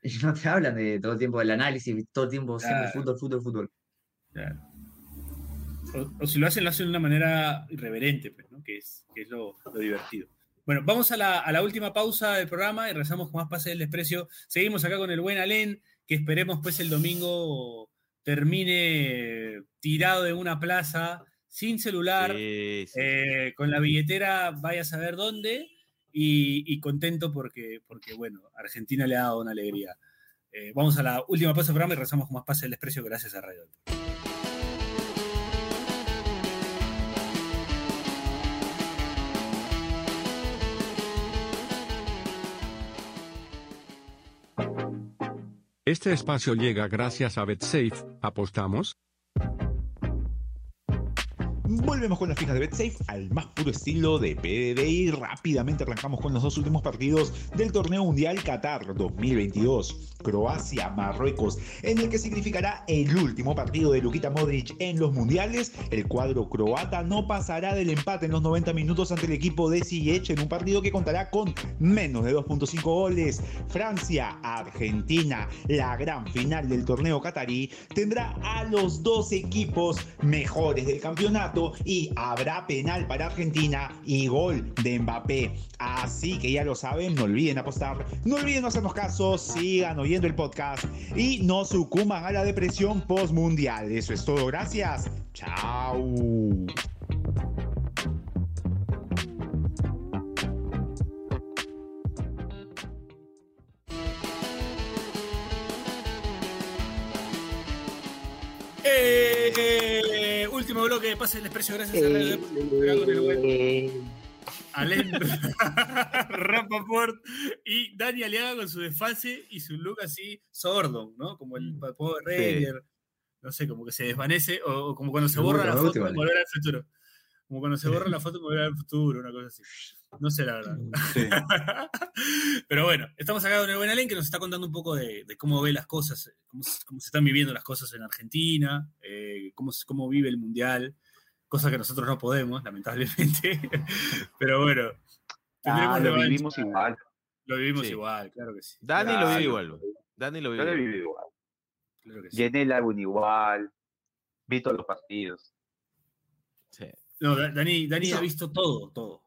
Y no te hablan de todo el tiempo del análisis, todo el tiempo siempre Claro. fútbol, fútbol, fútbol. Claro. O, o si lo hacen, lo hacen de una manera irreverente, pues, ¿no? que es, que es lo, lo divertido. Bueno, vamos a la, a la última pausa del programa y rezamos con más pase del desprecio. Seguimos acá con el buen Alén, que esperemos pues el domingo termine tirado en una plaza, sin celular, Sí, sí. eh, con la billetera vaya a saber dónde y, y contento porque, porque, bueno, Argentina le ha dado una alegría. Eh, vamos a la última pausa del programa y rezamos con más pase del desprecio gracias a Radio. Este espacio llega gracias a BetSafe. ¿Apostamos? Volvemos con las fijas de BetSafe al más puro estilo de PDD y rápidamente arrancamos con los dos últimos partidos del torneo mundial Qatar 2022. Croacia, Marruecos, en el que significará el último partido de Lukita Modric en los mundiales. El cuadro croata no pasará del empate en los 90 minutos ante el equipo de Ziyech en un partido que contará con menos de 2.5 goles. Francia, Argentina, la gran final del torneo qatarí, tendrá a los dos equipos mejores del campeonato y habrá penal para Argentina y gol de Mbappé. Así que ya lo saben, no olviden apostar, no olviden no hacernos caso, sigan oyendo el podcast y no sucumban a la depresión postmundial. Eso es todo, gracias. Chao. Eh, último bloque de pase del gracias a Radio buen Alén Rapaport y Dani Aliaga con su desfase y su look así sordo, ¿no? Como el Power Ranger, no sé, como que se desvanece, o, como cuando se borra la foto igual. Volver al Futuro. Como cuando se borra la foto en Volver al Futuro, una cosa así. No sé la verdad. Pero bueno, estamos acá con el buen Alén que nos está contando un poco de, de cómo ve las cosas, cómo, se- cómo se están viviendo las cosas en Argentina, eh, cómo, cómo vive el Mundial, cosa que nosotros no podemos, lamentablemente. Pero bueno, Ah, lo revancha. vivimos igual. Lo vivimos Sí. igual, claro que sí. Dani lo vive igual. Dani lo Yo vive lo igual. viví igual. Claro que sí. Llené el álbum igual. Vi todos los partidos. Sí. No, Da- Dani, Dani ha visto todo, todo.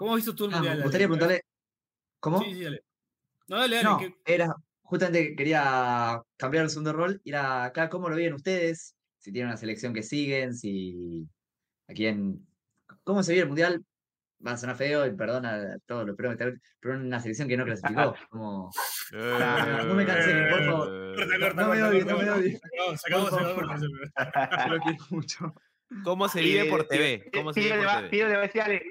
¿Cómo has visto tú el Ah, Mundial? me gustaría preguntarle. ¿Cómo? Sí, sí, dale. No, dale, dale. No, que- era, justamente quería cambiar el segundo rol, ir acá, ¿cómo lo viven ustedes? Si tienen una selección que siguen, si a quién, ¿cómo se vive el mundial? Va a sonar feo y perdona a todos los pero, pero una selección que no clasificó, como Eh, no me cancelen, por favor. Corta, corta, no me corta, no me odien. No, se acabó, se acabó, lo quiero mucho. ¿Cómo se vive por Eh, TV? eh, ¿Cómo se Piero vive le por va- TV? Piero le va a decir, Ale,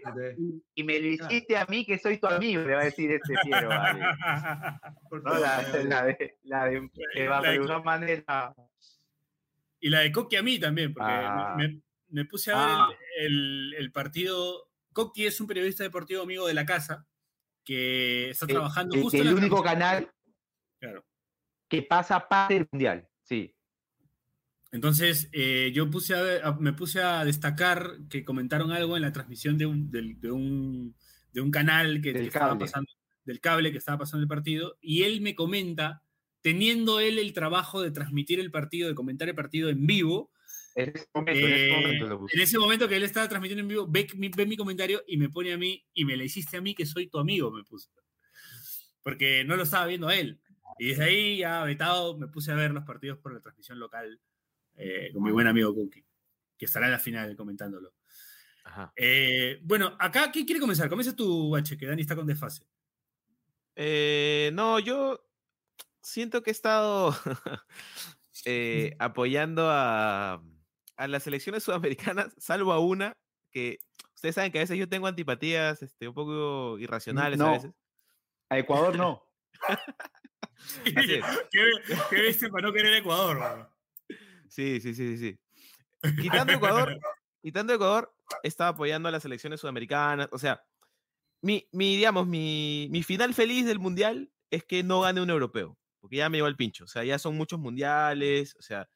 y me lo hiciste a mí que soy tu amigo, le va a decir este Piero, vale. Por No, la, de, la de, que va La de- de una manera. Y la de Coqui a mí también, porque Ah. me, me- me puse a ver Ah. el, el- el partido. Coqui es un periodista deportivo amigo de la casa que está que- trabajando que- justo que en el la único canal Claro. que pasa parte del mundial. Sí. Entonces, eh, yo puse a a- me puse a destacar que comentaron algo en la transmisión de un, de un, de un canal que, Del que estaba cable. pasando, del cable que estaba pasando el partido, y él me comenta, teniendo él el trabajo de transmitir el partido, de comentar el partido en vivo, En ese momento, en ese eh, momento lo puse. en ese momento que él estaba transmitiendo en vivo, ve, mi- ve mi comentario y me pone a mí, y me le hiciste a mí que soy tu amigo, me puso. Porque no lo estaba viendo a él. Y desde ahí, ya vetado, me puse a ver los partidos por la transmisión local eh, con mi buen amigo Cookie, que estará en la final comentándolo. Ajá. Eh, bueno, acá, ¿quién quiere comenzar? Comienza tu Bache, que Dani está con desfase. Eh, no, yo siento que he estado eh, apoyando a, a las selecciones sudamericanas, salvo a una, que ustedes saben que a veces yo tengo antipatías este, un poco irracionales a No. veces. A Ecuador no. Así es. ¿Qué, qué para no querer Ecuador? mano? Sí, sí, sí, sí. Quitando Ecuador, quitando Ecuador, estaba apoyando a las selecciones sudamericanas. O sea, mi, mi digamos, mi, mi final feliz del mundial es que no gane un europeo, porque ya me llevo al pincho. O sea, ya son muchos mundiales. O sea,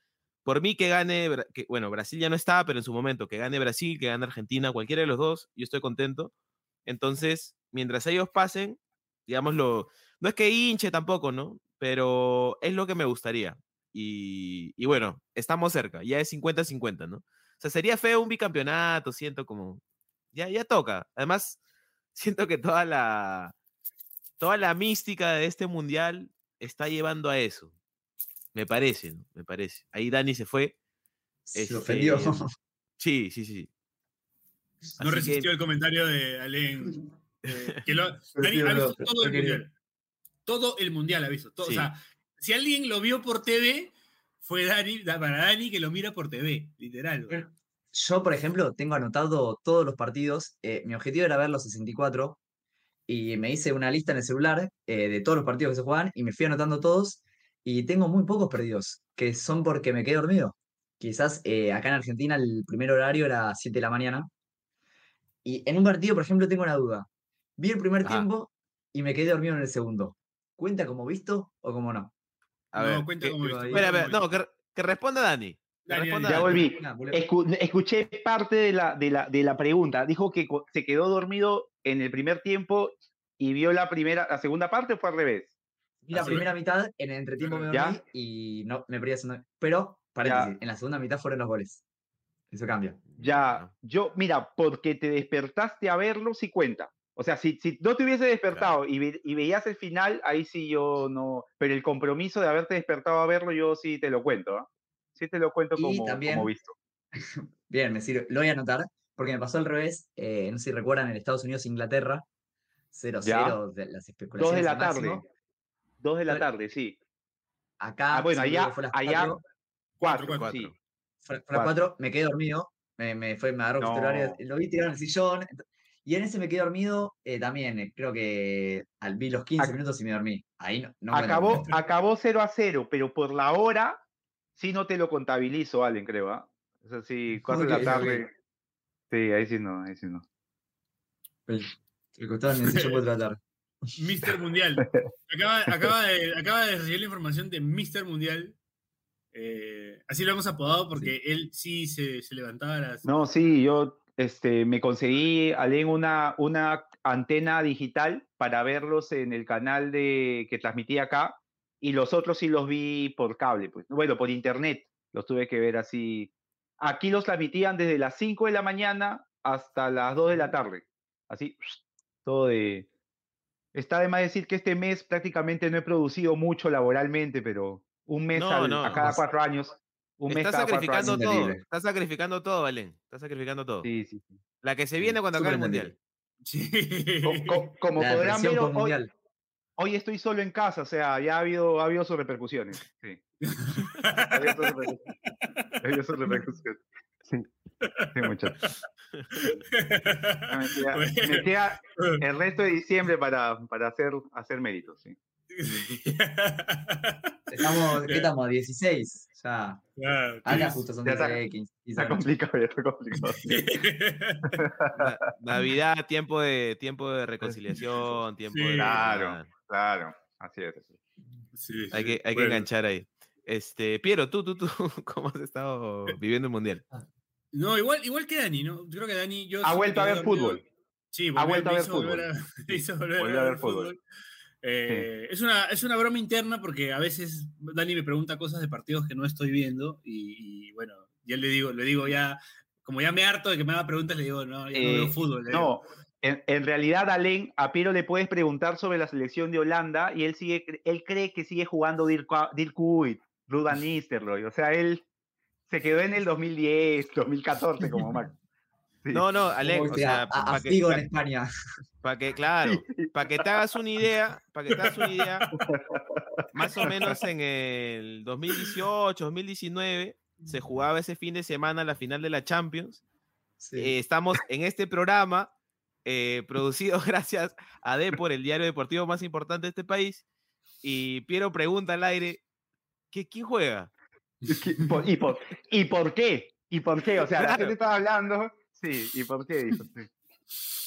por mí que gane, que, bueno, Brasil ya no está, pero en su momento, que gane Brasil, que gane Argentina, cualquiera de los dos, yo estoy contento. Entonces, mientras ellos pasen, digámoslo, no es que hinche tampoco, ¿no? Pero es lo que me gustaría. Y, y bueno, estamos cerca, ya es 50-50, ¿no? O sea, sería feo un bicampeonato, siento como, ya, ya toca. Además, siento que toda la, toda la mística de este mundial está llevando a eso. Me parece, ¿no? Me parece. Ahí Dani se fue. Se ofendió. Este, Sí, sí, sí. No Así que- resistió el comentario de Alen. eh, que lo- Dani ha visto todo el mundial. Todo el mundial ha visto. todo, Sí. O sea, si alguien lo vio por TV, fue Dani, da- para Dani que lo mira por TV, literal. güey. Yo, por ejemplo, tengo anotado todos los partidos. eh, mi objetivo era ver los 64 y me hice una lista en el celular eh, de todos los partidos que se juegan y me fui anotando todos y tengo muy pocos perdidos, que son porque me quedé dormido. Quizás eh, acá en Argentina el primer horario era 7 de la mañana. Y en un partido, por ejemplo, tengo una duda. Vi el primer tiempo y me quedé dormido en el segundo. ¿Cuenta como visto o como no? A no, ver, cuenta espera, espera, no, que, que responda Dani. Dani, Ya volví. Escu- escuché parte de la, de, la, de la pregunta. Dijo que se quedó dormido en el primer tiempo y vio la primera, la segunda parte o fue al revés. Vi la primera mitad, en el entretiempo me ¿Ya? dormí y no me perdí la segunda. Pero, paréntesis, en la segunda mitad fueron los goles. Eso cambia. Ya, yo, mira, porque te despertaste a verlo, sí cuenta. O sea, si, si no te hubiese despertado y, ve- y veías el final, ahí sí yo no. Pero el compromiso de haberte despertado a verlo, yo sí te lo cuento. ¿ah? Sí te lo cuento Y como, también- como visto. Bien, me sirve. Lo voy a anotar porque me pasó al revés. eh, no sé si recuerdan en Estados Unidos, Inglaterra. 0-0 de las Dos especulaciones. de la al máximo. tarde. Dos de la tarde, sí. Acá, Ah, bueno, allá, fue las allá, cuatro, cuatro, cuatro. sí. fue- fue cuatro. cuatro, me quedé dormido. Me, me fue, me agarró justo el horario, No. Lo vi tirado en el sillón. Y en ese me quedé dormido eh, también. eh, creo que al vi los 15 Ac- minutos y me dormí. Ahí no. Acabó, acabó 0 a 0, pero por la hora sí no te lo contabilizo, Allen, creo. ¿ah? O sea, sí, 4 de la tarde. Sí, ahí sí no, ahí sí no. El por tratar. Mr. Mundial. Acaba, acaba de, acaba de recibir la información de Mr. Mundial. Eh, así lo hemos apodado porque él sí se, se levantaba a las. No, sí, yo este, me conseguí, Allen, una, una antena digital para verlos en el canal de, que transmitía acá y los otros sí los vi por cable, pues. Bueno, por internet los tuve que ver así. Aquí los transmitían desde las 5 de la mañana hasta las 2 de la tarde. Así, todo de... Está de más decir que este mes prácticamente no he producido mucho laboralmente, pero un mes No, al- no. a cada cuatro años. Un mes Está sacrificando todo. Está sacrificando todo, Belén. Está sacrificando todo. Sí, sí, sí. La que se viene cuando acabe el mundial. Sí. Co- co- como La podrán ver, hoy, estoy solo en casa, o sea, ya ha habido, ha habido sus repercusiones. Sí. Ha habido sus repercusiones. Sí, sí muchachos. Ya Me queda, me queda el resto de diciembre para, para hacer, hacer méritos. Sí. Estamos, ¿qué estamos? 16. Ya. Claro, Acá sí. justo son Ya está- 16, 15. Está complicado, ya está complicado. Na- Navidad, tiempo de, tiempo de reconciliación, tiempo Sí. de. Claro, claro. Así es. así es. Sí, Hay sí. que, hay que Bueno. enganchar ahí. Este, Piero, tú, tú, tú, ¿cómo has estado viviendo el mundial? No, igual, igual que Dani, ¿no? Yo creo que Dani. Yo Ha vuelto a ver dormido. fútbol. Sí, Ha volvió- vuelto a ver hizo volver fútbol. a- volver Volvió a ver fútbol. Eh, es, una, es una broma interna porque a veces Dani me pregunta cosas de partidos que no estoy viendo y, y bueno, ya le digo, le digo ya, como ya me harto de que me haga preguntas, le digo, no, yo no veo Eh, fútbol. No, en, en realidad, Alén, a Piero le puedes preguntar sobre la selección de Holanda y él sigue, él cree que sigue jugando Dirk, Dirk Kuyt, Rudan Nistelrooy. O sea, él se quedó en el 2010, 2014 como Max. Sí. No, no, Alen, o sea, a, a- para que, en pa- España. pa' que, claro, para que te hagas una idea, para que te hagas una idea, más o menos en el 2018, 2019, se jugaba ese fin de semana la final de la Champions. Sí. Eh, estamos en este programa, eh, producido gracias a Depor, el diario deportivo más importante de este país. Y Piero pregunta al aire, ¿qué, ¿quién juega? ¿Y por, y, por, ¿Y por qué? ¿Y por qué? O sea, la Claro. gente estaba hablando. Sí, ¿y por qué? Dijo, sí.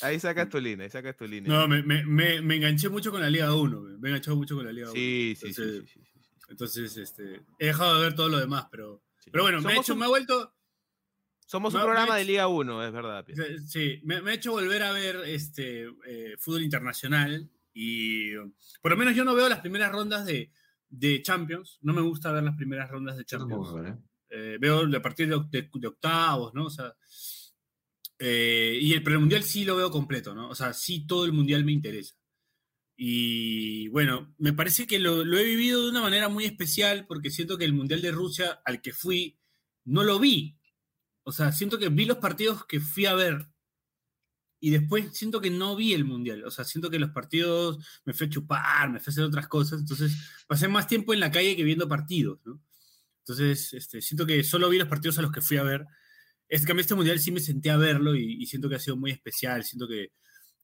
Ahí sacas tu línea, ahí sacas tu línea. No, me, me, me, me enganché mucho con la Liga 1. Me he enganchado mucho con la Liga 1. sí, sí, sí, Entonces, sí, sí, sí, sí. Entonces, este, he dejado de ver todo lo demás, pero, Sí. pero bueno, me, he hecho, un- me ha vuelto, Somos me un programa de Liga 1, es verdad. Sí, me, ha hecho volver a ver este eh, fútbol internacional y por lo menos yo no veo las primeras rondas de, de Champions. No me gusta ver las primeras rondas de Champions. tampoco, ¿eh? Eh, veo a partir de- de octavos, ¿no? O sea, eh, y el, pero el mundial sí lo veo completo, ¿no? O sea, sí todo el mundial me interesa. Y bueno, me parece que lo, lo he vivido de una manera muy especial porque siento que el mundial de Rusia al que fui no lo vi. O sea, siento que vi los partidos que fui a ver y después siento que no vi el mundial. O sea, siento que los partidos me fui a chupar, me fui a hacer otras cosas. Entonces, pasé más tiempo en la calle que viendo partidos, ¿no? Entonces, este, siento que solo vi los partidos a los que fui a ver. Es que a mí este mundial sí me senté a verlo y, y siento que ha sido muy especial. Siento que,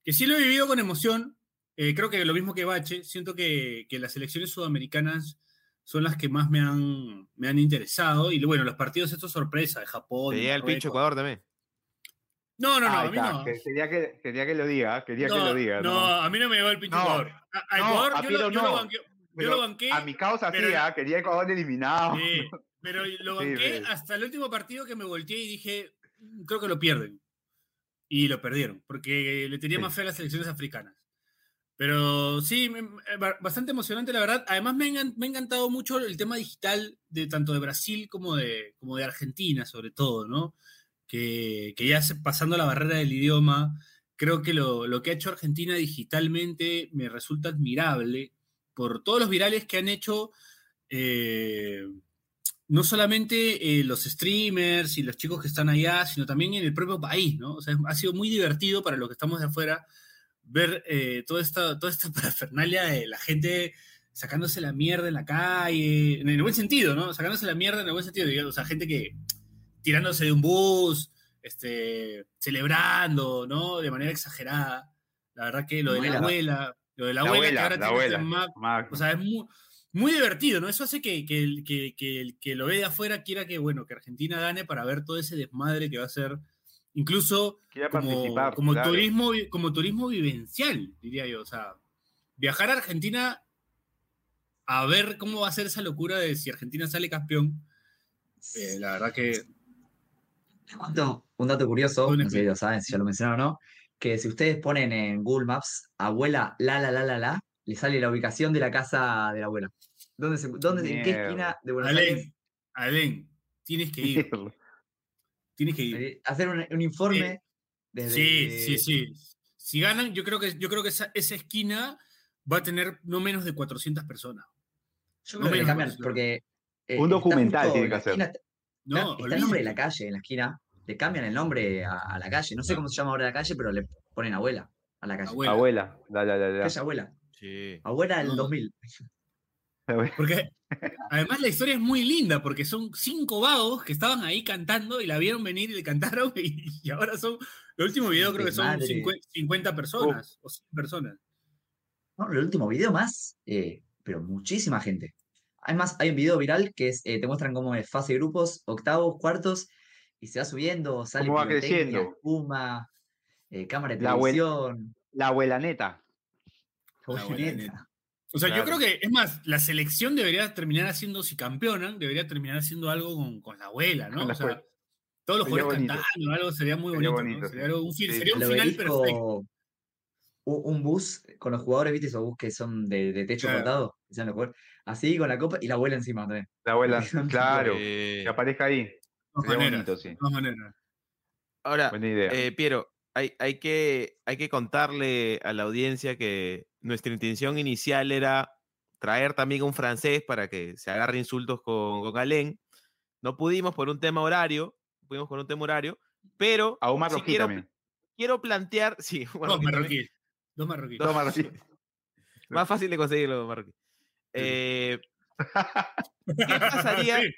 que sí lo he vivido con emoción. Eh, creo que lo mismo que Bache, siento que, que las elecciones sudamericanas son las que más me han, me han interesado. Y bueno, los partidos estos sorpresa de Japón. Te llega el pincho Ecuador también. No, no, no, a mí está, no. que- Quería que, quería que lo diga, quería que lo diga. no, a mí no me llegó el pinche No, Ecuador. A, a no, Ecuador a yo, lo, yo lo banqué. Yo Pero lo banqué. A mi causa sí, ¿ah? quería Ecuador eliminado. Sí, pero lo banqué hasta el último partido que me volteé y dije, "Mm, creo que lo pierden. Y lo perdieron, porque le tenía Sí. más fe a las selecciones africanas. Pero sí, ba- bastante emocionante, la verdad. Además, me, ha me ha encantado mucho el tema digital de tanto de Brasil como de, como de Argentina, sobre todo, ¿no? Que, que ya pasando la barrera del idioma, creo que lo, lo que ha hecho Argentina digitalmente me resulta admirable por todos los virales que han hecho. eh, no solamente eh, los streamers y los chicos que están allá, sino también en el propio país, ¿no? O sea, ha sido muy divertido para los que estamos de afuera ver eh, toda, esta, toda esta parafernalia de la gente sacándose la mierda en la calle, en el buen sentido, ¿no? Sacándose la mierda en el buen sentido, digamos, o sea, gente que tirándose de un bus, este, celebrando, ¿no? De manera exagerada. La verdad que lo de la Abuela. lo de la, La abuela, que abuela, ahora la tiene este abuela. Mac, Mac. o sea, es muy, muy divertido, ¿no? Eso hace que, que, el- que, que el que lo ve de afuera quiera que, bueno, que Argentina gane para ver todo ese desmadre que va a ser, incluso como, participar. como claro. turismo, como turismo vivencial, diría yo. O sea, viajar a Argentina a ver cómo va a ser esa locura de si Argentina sale campeón. eh, la verdad que un dato curioso, no sé si ejemplo. lo saben, si ya lo mencionaron o no, que si ustedes ponen en Google Maps abuela la la la la la, le sale la ubicación de la casa de la abuela. ¿Dónde se, dónde, ¿En qué esquina de Buenos Aires? Alén, Alén, tienes que ir, tienes que ir. Eh, Hacer un, un informe desde... Sí, sí, sí. Si ganan, yo creo que, yo creo que esa, esa esquina va a tener no menos de 400 personas. Yo No creo que cambian, porque... eh, Un está documental justo tiene en que hacer. esquina, No, está el nombre de la calle en la esquina, le cambian el nombre a, a la calle. No sé cómo se llama ahora la calle, pero le ponen abuela a la calle. Abuela. Abuela. La, la, la, la. Calle abuela. Sí. Abuela del No. 2000. Porque además la historia es muy linda, porque son cinco vagos que estaban ahí cantando y la vieron venir y le cantaron, y, y ahora son, el último video creo que son Madre. 50, 50 personas o 100 personas. No, el último video más, eh, pero muchísima gente. Además, hay un video viral que es, eh, te muestran cómo es fase de grupos, octavos, cuartos, y se va subiendo, sale Cómo va creciendo. espuma, eh, cámara de La televisión. La abuela neta. O sea, yo creo que, es más, la selección debería terminar haciendo, si campeonan, debería terminar haciendo algo con, con la abuela, ¿no? Con la o sea, abuela. todos los Sería jugadores bonito. cantando, algo sería muy Sería bonito. Sería, sí. algo- un, fin- Sí, sería un Al final perfecto. un bus con los jugadores, ¿viste? Esos bus que son de, de techo Claro. cortado. Así con la copa y la abuela encima también. La abuela. Claro. Eh, Que aparezca ahí. De maneras, bonito, sí. maneras. ahora, Buena idea. eh, Piero, hay, hay, que, hay que contarle a la audiencia que nuestra intención inicial era traer también un francés para que se agarre insultos con, con Alén, No pudimos por un tema horario, pudimos por un tema horario, pero A un quiero, también. quiero plantear, sí, Dos marroquíes. Dos marroquíes. Dos marroquí. más fácil de conseguirlo, marroquí. Eh, ¿Qué pasaría? Sí.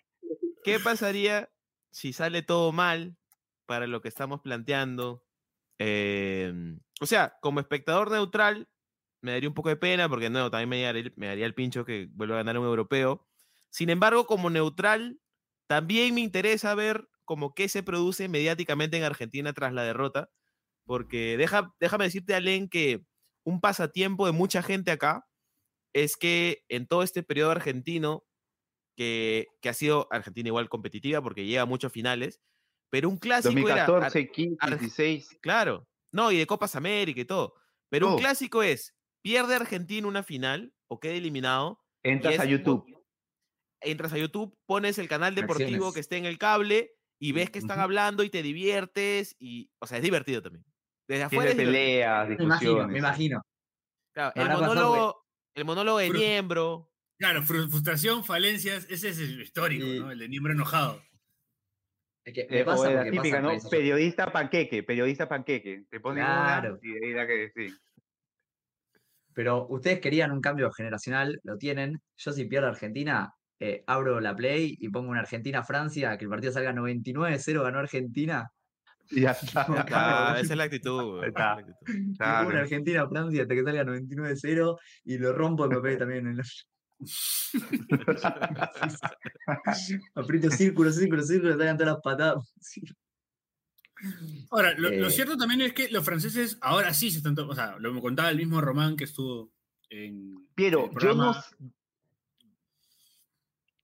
¿Qué pasaría si sale todo mal para lo que estamos planteando? Em, o sea, como espectador neutral, me daría un poco de pena porque no, también me daría, el- me daría el pincho que vuelva a ganar un europeo. Sin embargo, como neutral, también me interesa ver como qué se produce mediáticamente en Argentina tras la derrota, porque deja, déjame decirte, Alen, que un pasatiempo de mucha gente acá es que en todo este periodo argentino, que, que ha sido Argentina igual competitiva porque llega a muchos finales, pero un clásico era... Ar- 2014, 15, Ar- 16. Claro, no, y de Copas América y todo. Pero un Todo. clásico es, pierde Argentina una final o queda eliminado, Entras es a un- YouTube. entras a YouTube, pones el canal deportivo que esté en el cable y ves que están hablando y te diviertes y, o sea, es divertido también. Desde afuera es peleas, Me imagino, me discusiones. imagino. Claro, el monólogo, el monólogo de Niembro, Claro, fru- frustración, falencias, ese es el histórico, ¿no? El de miembro enojado. Es que me Eh, o pasa la típica, pasa ¿no? Periodista panqueque, periodista panqueque. Te ponen Claro. una y la que sí. Pero ustedes querían un cambio generacional, lo tienen. Yo si pierdo Argentina, eh, abro la Play y pongo una Argentina-Francia, que el partido salga 99-0, ganó Argentina. Y ya está. No, esa es la actitud. está. la actitud. Y pongo Claro. una Argentina-Francia hasta que salga 99-0 y lo rompo el papel también. En los... Aprieto círculo, círculo, círculo, salgan todas las patadas. Ahora, lo, lo Eh. cierto también es que los franceses ahora sí se están, o sea, lo me contaba el mismo Román que estuvo en Pero el yo no.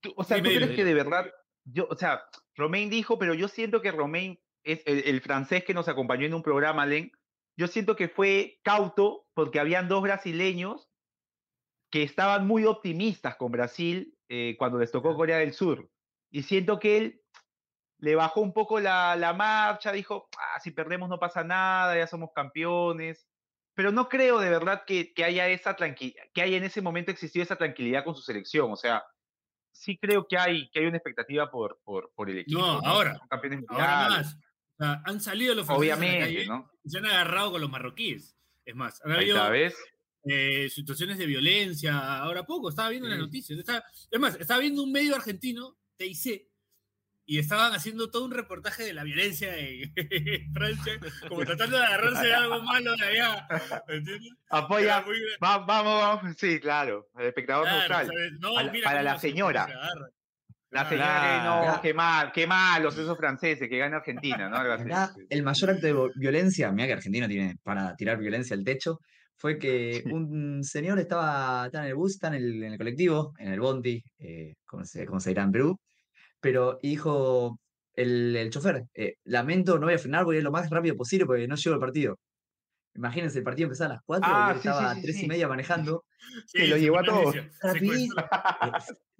Tú- o sea, ¿tú crees que de verdad? Yo, o sea, Romain dijo, pero yo siento que Romain es el, el francés que nos acompañó en un programa, Len. Yo siento que fue cauto porque habían dos brasileños que estaban muy optimistas con Brasil eh, cuando les tocó Corea del Sur. Y siento que él le bajó un poco la, la marcha, dijo, ah, si perdemos no pasa nada, ya somos campeones. Pero no creo de verdad que, que haya esa tranquilidad, que haya en ese momento existido esa tranquilidad con su selección. O sea, sí creo que hay, que hay una expectativa por, por, por el equipo. No, ahora, Son campeones Ahora más. O sea, han salido los franceses Obviamente, calle ¿no? y se han agarrado con los marroquíes. Es más, han habido eh, situaciones de violencia. Ahora poco, estaba viendo las Sí. noticias. Estaba- es más, estaba viendo un medio argentino, TIC, y estaban haciendo todo un reportaje de la violencia en Francia, como tratando de agarrarse de algo malo de allá. ¿entiendes? Apoya. Era muy- Va- vamos, vamos. Sí, claro. El espectador claro, neutral. No, Para- mira para la se- señora. se. La Claro. señora que no, Claro. qué mal, qué malos esos franceses, que gana Argentina, ¿no? Algo así. Acá, Sí. el mayor acto de violencia, mira que Argentina tiene para tirar violencia al techo, fue que un señor estaba, estaba en el bus, está en el, en el colectivo, en el bondi, eh, como, se, como se dirá en Perú, pero dijo el, el chofer, eh, lamento, no voy a frenar, voy a ir lo más rápido posible porque no llego al partido. Imagínense, el partido empezaba a las 4 Ah, y él sí, sí, estaba a sí, 3 sí. y media manejando, Que lo llevó a rapidito, secuencia. eh,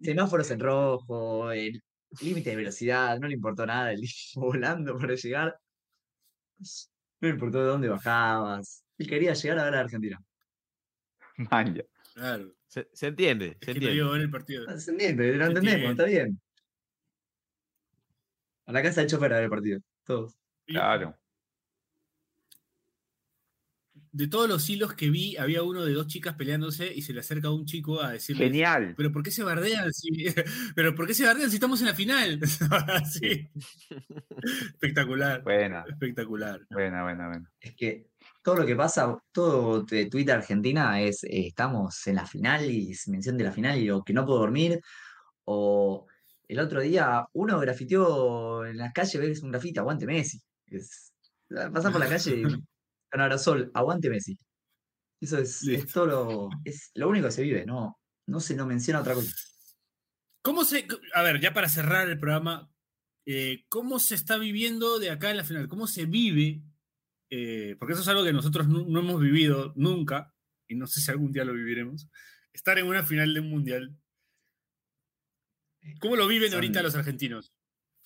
semáforos en rojo, el límite de velocidad, no le importó nada, el volando para llegar. No le importó de dónde bajabas. Él quería llegar a ver a Argentina. Man, ya. Claro. Se, se entiende, Es se que lo entiende. ver el partido. Está entendiendo, lo entendemos, entiende. está bien. A la casa del chofer a ver el partido. Todos. Claro. De todos los hilos que vi, había uno de dos chicas peleándose y se le acerca un chico a decirle. Genial. Pero ¿por qué se bardean si, pero ¿por qué se bardean si estamos en la final? Sí. Espectacular. Buena, Espectacular. buena, buena, buena. Es que todo lo que pasa, todo de Twitter Argentina es eh, estamos en la final y es mención de la final y o que no puedo dormir. O el otro día uno grafiteó en las calles, ves un grafite, aguante Messi. Es, por la calle con aerosol, aguante Messi. Eso es, es todo lo, es lo único que se vive, no, no se no menciona otra cosa. ¿Cómo se, a ver, ya para cerrar el programa, eh, ¿cómo se está viviendo de acá en la final? ¿Cómo se vive? Eh, porque eso es algo que nosotros no, no hemos vivido nunca, y no sé si algún día lo viviremos, estar en una final de un mundial. ¿Cómo lo viven ahorita los argentinos?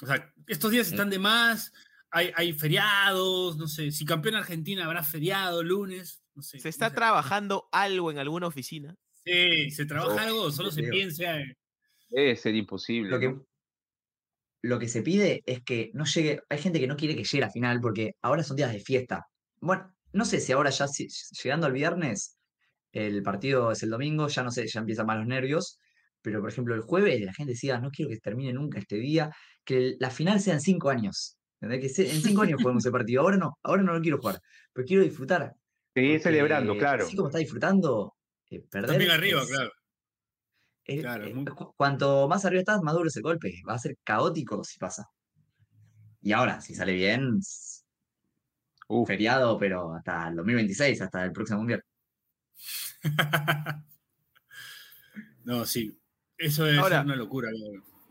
O sea, estos días están de más, hay, hay feriados, no sé, si campeón Argentina habrá feriado, lunes, no sé. ¿Se está no sé. trabajando algo en alguna oficina? Sí, ¿se trabaja Uf, algo solo se piensa en... Debe ser imposible. Lo que, ¿no? lo que se pide es que no llegue, hay gente que no quiere que llegue a la final porque ahora son días de fiesta. Bueno, no sé si ahora ya si- llegando al viernes, el partido es el domingo, ya no sé, ya empiezan más los nervios, pero por ejemplo el jueves la gente decía, no quiero que termine nunca este día, que la final sea en cinco años. Que en cinco años juguemos ese partido, ahora no, ahora no lo quiero jugar, pero quiero disfrutar. Seguir celebrando, claro. Así como está disfrutando, eh, perder. También arriba, es- claro. es- Claro, es eh, muy- cu- Cuanto más arriba estás, más duro es el golpe. Va a ser caótico si pasa. Y ahora, si sale bien, Uf. feriado, pero hasta el 2026, hasta el próximo mundial. no, sí. Eso es Ahora- una locura.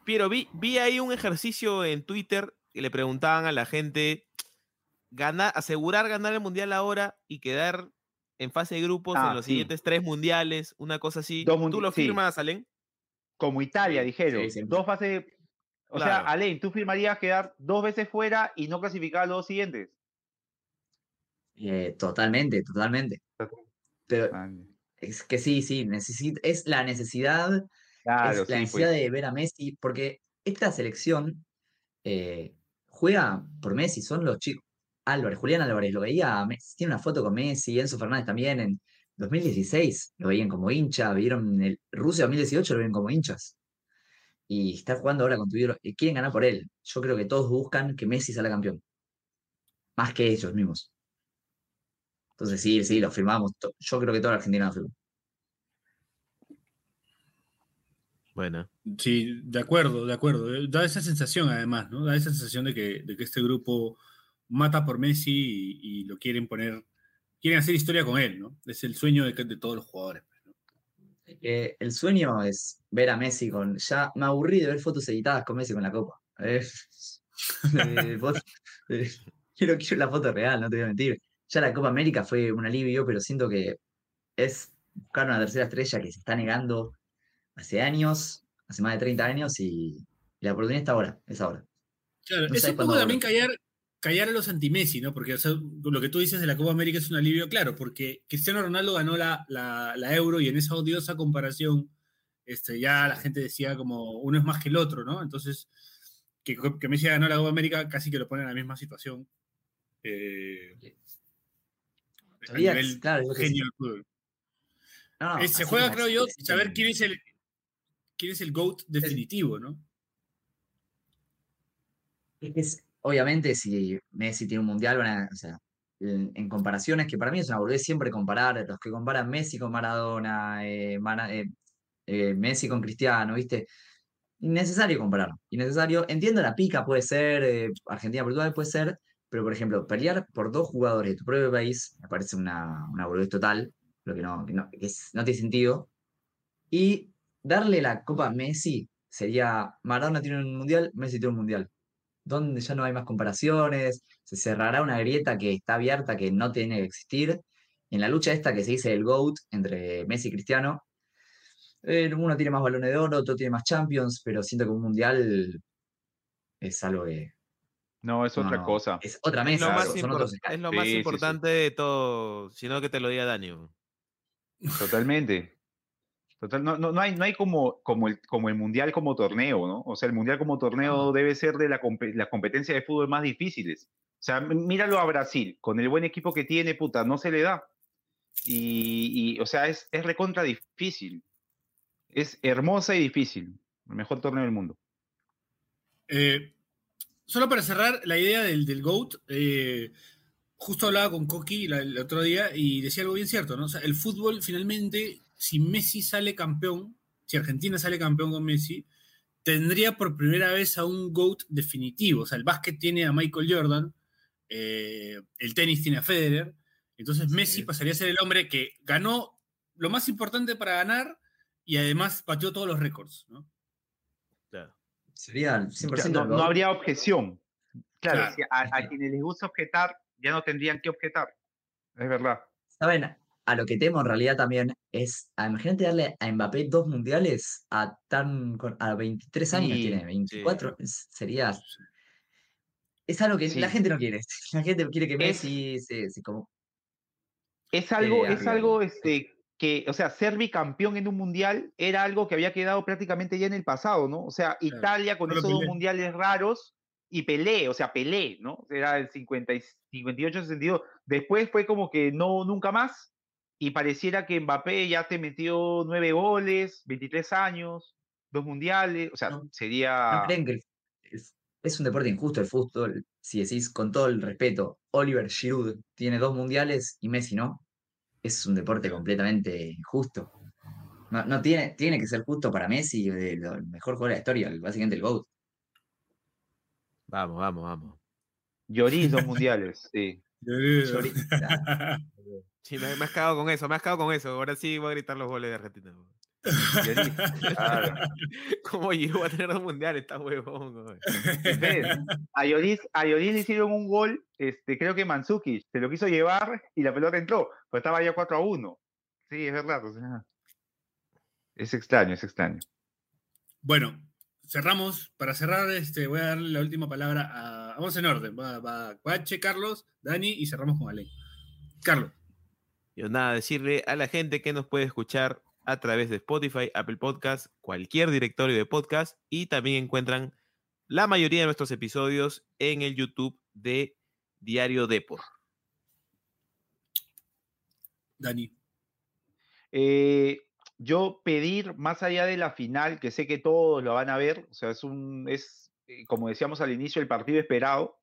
Pero vi, vi ahí un ejercicio en Twitter que le preguntaban a la gente ganar, asegurar ganar el mundial ahora y quedar en fase de grupos Ah, en los sí. siguientes tres mundiales, una cosa así. Dos ¿Tú lo sí. firmas, Alen? Como Italia, dijeron. Sí, dos fases. O sea. Alain, ¿tú firmarías quedar dos veces fuera y no clasificar a los dos siguientes? Eh, totalmente, totalmente. Pero Ah, es que sí, sí, necesit- es la necesidad, Claro, es la sí, necesidad pues. de ver a Messi, porque esta selección eh, juega por Messi, son los chicos. Álvarez, Julián Álvarez, lo veía, Messi, tiene una foto con Messi, Enzo Fernández también en 2016, lo veían como hincha, vieron el Rusia 2018, lo ven como hinchas. Y está jugando ahora con tu y quieren ganar por él. Yo creo que todos buscan que Messi salga campeón. Más que ellos mismos. Entonces sí, sí, lo firmamos. Yo creo que toda la Argentina lo firmó. Bueno. Sí, de acuerdo, de acuerdo. Eh, Da esa sensación además, ¿no? Da esa sensación de que, de que este grupo mata por Messi y, y lo quieren poner, quieren hacer historia con él, ¿no? Es el sueño de, de todos los jugadores. pues, ¿no? Eh, el sueño es ver a Messi con. Ya me aburrí de ver fotos editadas con Messi con la copa. Eh, eh, foto- eh, quiero, quiero la foto real, no te voy a mentir. Ya la Copa América fue un alivio, pero siento que es buscar una tercera estrella que se está negando hace años, hace más de 30 años, y, y la oportunidad está ahora, es ahora. Claro, No es un poco también callar, callar a los anti-Messi, ¿no? Porque o sea, lo que tú dices de la Copa América es un alivio, claro, porque Cristiano Ronaldo ganó la, la, la Euro y en esa odiosa comparación, este, ya la gente decía como uno es más que el otro, ¿no? Entonces, que, que Messi ganó la Copa América casi que lo pone en la misma situación. Eh, a nivel claro, genio del fútbol. No, no, Eh, se juega, creo yo, saber quién es el quién es el GOAT definitivo, ¿no? Es obviamente, si Messi tiene un mundial, van a- o sea, en, en comparaciones, que para mí es una boludez siempre comparar, los que comparan Messi con Maradona, eh, Mara- eh, eh, Messi con Cristiano, ¿viste? Innecesario comparar, innecesario. Entiendo la pica, puede ser, Argentina-Portugal puede ser, pero por ejemplo, pelear por dos jugadores de tu propio país me parece una, una boludez total, lo que no, que no, que es- no tiene sentido. Y darle la copa a Messi sería, Maradona tiene un mundial, Messi tiene un mundial donde ya no hay más comparaciones, se cerrará una grieta que está abierta, que no tiene que existir. En la lucha esta que se dice el GOAT entre Messi y Cristiano, eh, uno tiene más balones de oro, otro tiene más Champions, pero siento que un mundial es algo que... No, es no, otra no, cosa. Es otra Es mesa, lo más, son impor- otros es lo Sí, más sí, sí. importante de todo, sino que te lo diga Dani. Totalmente. Total, no, no, no hay, no hay como, como, el, como el mundial como torneo, ¿no? O sea, el mundial como torneo debe ser de la, compe- las competencias de fútbol más difíciles. O sea, míralo a Brasil, con el buen equipo que tiene, puta, no se le da. Y, y, o sea, es, es recontra difícil. Es hermosa y difícil. El mejor torneo del mundo. Eh, solo para cerrar la idea del, del GOAT, eh, justo hablaba con Coqui la- el otro día y decía algo bien cierto, ¿no? O sea, el fútbol finalmente, si Messi sale campeón, si Argentina sale campeón con Messi, tendría por primera vez a un GOAT definitivo. O sea, el básquet tiene a Michael Jordan, eh, el tenis tiene a Federer, entonces Messi pasaría a ser el hombre que ganó lo más importante para ganar y además batió todos los récords, ¿no? Claro. Sería el Ya 100% no, habría objeción. Claro, Claro. si a, a quienes les gusta objetar, ya no tendrían que objetar. Es verdad. ¿Saben? A lo que temo en realidad también es, imagínate darle a Mbappé dos mundiales a tan a 23 años Sí, tiene, 24, es- sería... Es algo que Sí. la gente no quiere. La gente quiere que Es- Messi se, se como... Es algo, Eh, es algo este, que, o sea, ser bicampeón en un mundial era algo que había quedado prácticamente ya en el pasado, ¿no? O sea, Italia con solo esos dos mundiales raros y Pelé, o sea, Pelé, ¿no? Era el 50 y 58, 62. Después fue como que no, nunca más. Y pareciera que Mbappé ya te metió nueve goles, 23 años, dos mundiales, o sea, No- sería... ¿No creen que el- es, es un deporte injusto el fútbol? Si decís con todo el respeto, Oliver Giroud tiene dos mundiales y Messi no. Es un deporte completamente injusto. No, no tiene, tiene que ser justo para Messi, el, el mejor jugador de la historia, el- básicamente el GOAT. Vamos, vamos, vamos. Lloris, dos mundiales, sí. Llori- Sí, me, me has cagado con eso, me has cagado con eso. Ahora sí voy a gritar los goles de Argentina. claro. ¿Cómo llegó a tener dos mundiales? Está huevón. A Lloris, a Lloris le hicieron un gol, este, creo que Mandzukic se lo quiso llevar y la pelota entró, pero estaba ya 4 a 1. Sí, es verdad. o sea, es extraño, es extraño. Bueno, cerramos. Para cerrar, este, voy a darle la última palabra a. Vamos en orden. Va, va Carlos, Dani y cerramos con Ale. Carlos. Yo nada, decirle a la gente que nos puede escuchar a través de Spotify, Apple Podcast, cualquier directorio de podcast y también encuentran la mayoría de nuestros episodios en el YouTube de Diario Depor. Dani. Eh, yo pedir, más allá de la final, que sé que todos lo van a ver, o sea, es un, es, eh, como decíamos al inicio, el partido esperado.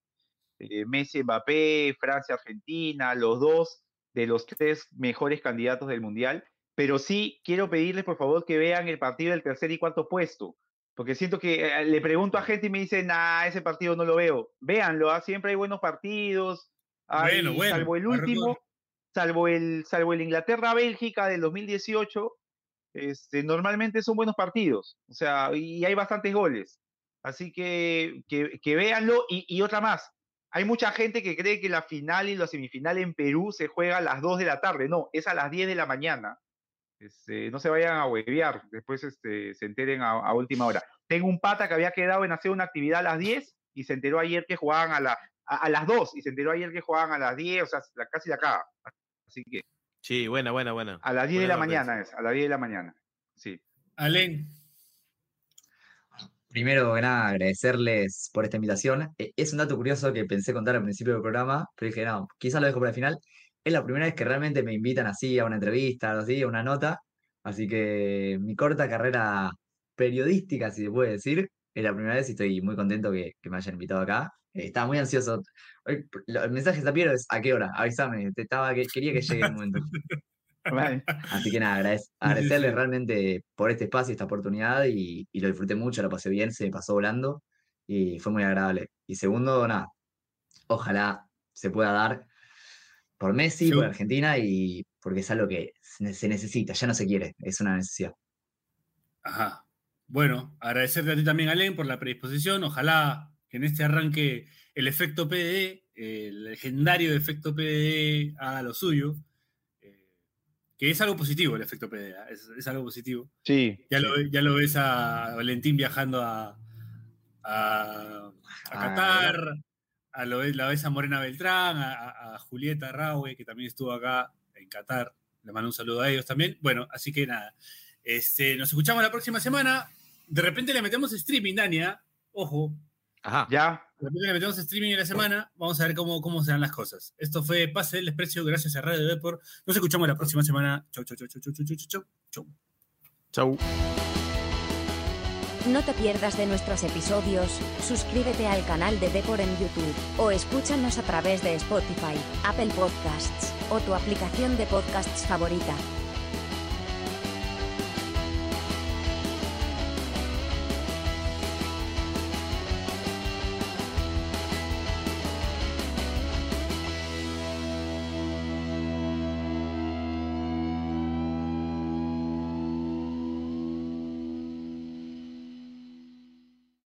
eh, Messi, Mbappé, Francia, Argentina, los dos de los tres mejores candidatos del Mundial. Pero sí quiero pedirles, por favor, que vean el partido del tercer y cuarto puesto. Porque siento que eh, le pregunto a gente y me dicen, nah, ese partido no lo veo. Véanlo, ¿ah? siempre hay buenos partidos. hay- Bueno, bueno, salvo el último, salvo el, salvo el Inglaterra-Bélgica del 2018, este, normalmente son buenos partidos. O sea, y hay bastantes goles. Así que, que, que véanlo. Y, y otra más, hay mucha gente que cree que la final y la semifinal en Perú se juega a las 2 de la tarde. No, es a las 10 de la mañana. Este, no se vayan a huevear, después este, se enteren a, a última hora. Tengo un pata que había quedado en hacer una actividad a las 10 y se enteró ayer que jugaban a, la, a, a las 2 y se enteró ayer que jugaban a las 10, o sea, la- casi la acaba. Así que Sí, buena, buena, buena. a las 10 de la mañana es, a las 10 de la mañana. Sí. Alen. Primero que nada, agradecerles por esta invitación. Eh, Es un dato curioso que pensé contar al principio del programa, pero dije, no, quizás lo dejo para el final. Es la primera vez que realmente me invitan así a una entrevista, así, a una nota. Así que mi corta carrera periodística, si se puede decir, es la primera vez y estoy muy contento que, que me hayan invitado acá. Eh, estaba muy ansioso. El mensaje está Piero es ¿a qué hora? Avísame, te estaba, que, quería que llegue el momento. Vale. Así que nada, agradec- agradecerles realmente por este espacio, esta oportunidad y, y lo disfruté mucho, lo pasé bien, se me pasó volando y fue muy agradable. Y segundo, nada, ojalá se pueda dar por Messi, por Seguro. Argentina y porque es algo que se ne- se necesita, ya no se quiere, es una necesidad. Ajá. Bueno, agradecerte a ti también, Alen, por la predisposición. Ojalá que en este arranque el efecto PDD, el legendario efecto PDD, haga lo suyo. Que es algo positivo el efecto PDD, ¿ah? es, es algo positivo. Sí. Ya lo, ya lo ves a Valentín viajando a, a, a Ah, Qatar, a lo, la ves a Morena Beltrán, a Julieta Raue, que también estuvo acá en Qatar. Le mando un saludo a ellos también. Bueno, así que nada. Este, nos escuchamos la próxima semana. De repente le metemos streaming, Dania. Ojo, Ajá. Ya. Después que metemos streaming en la semana, vamos a ver cómo, cómo se dan las cosas. Esto fue Pase del Desprecio, gracias a Radio Deport. Nos escuchamos la próxima semana. Chau, chau, chau, chau, chau, chau, chau, chau. Chau. No te pierdas de nuestros episodios, suscríbete al canal de Depor en YouTube, o escúchanos a través de Spotify, Apple Podcasts, o tu aplicación de podcasts favorita.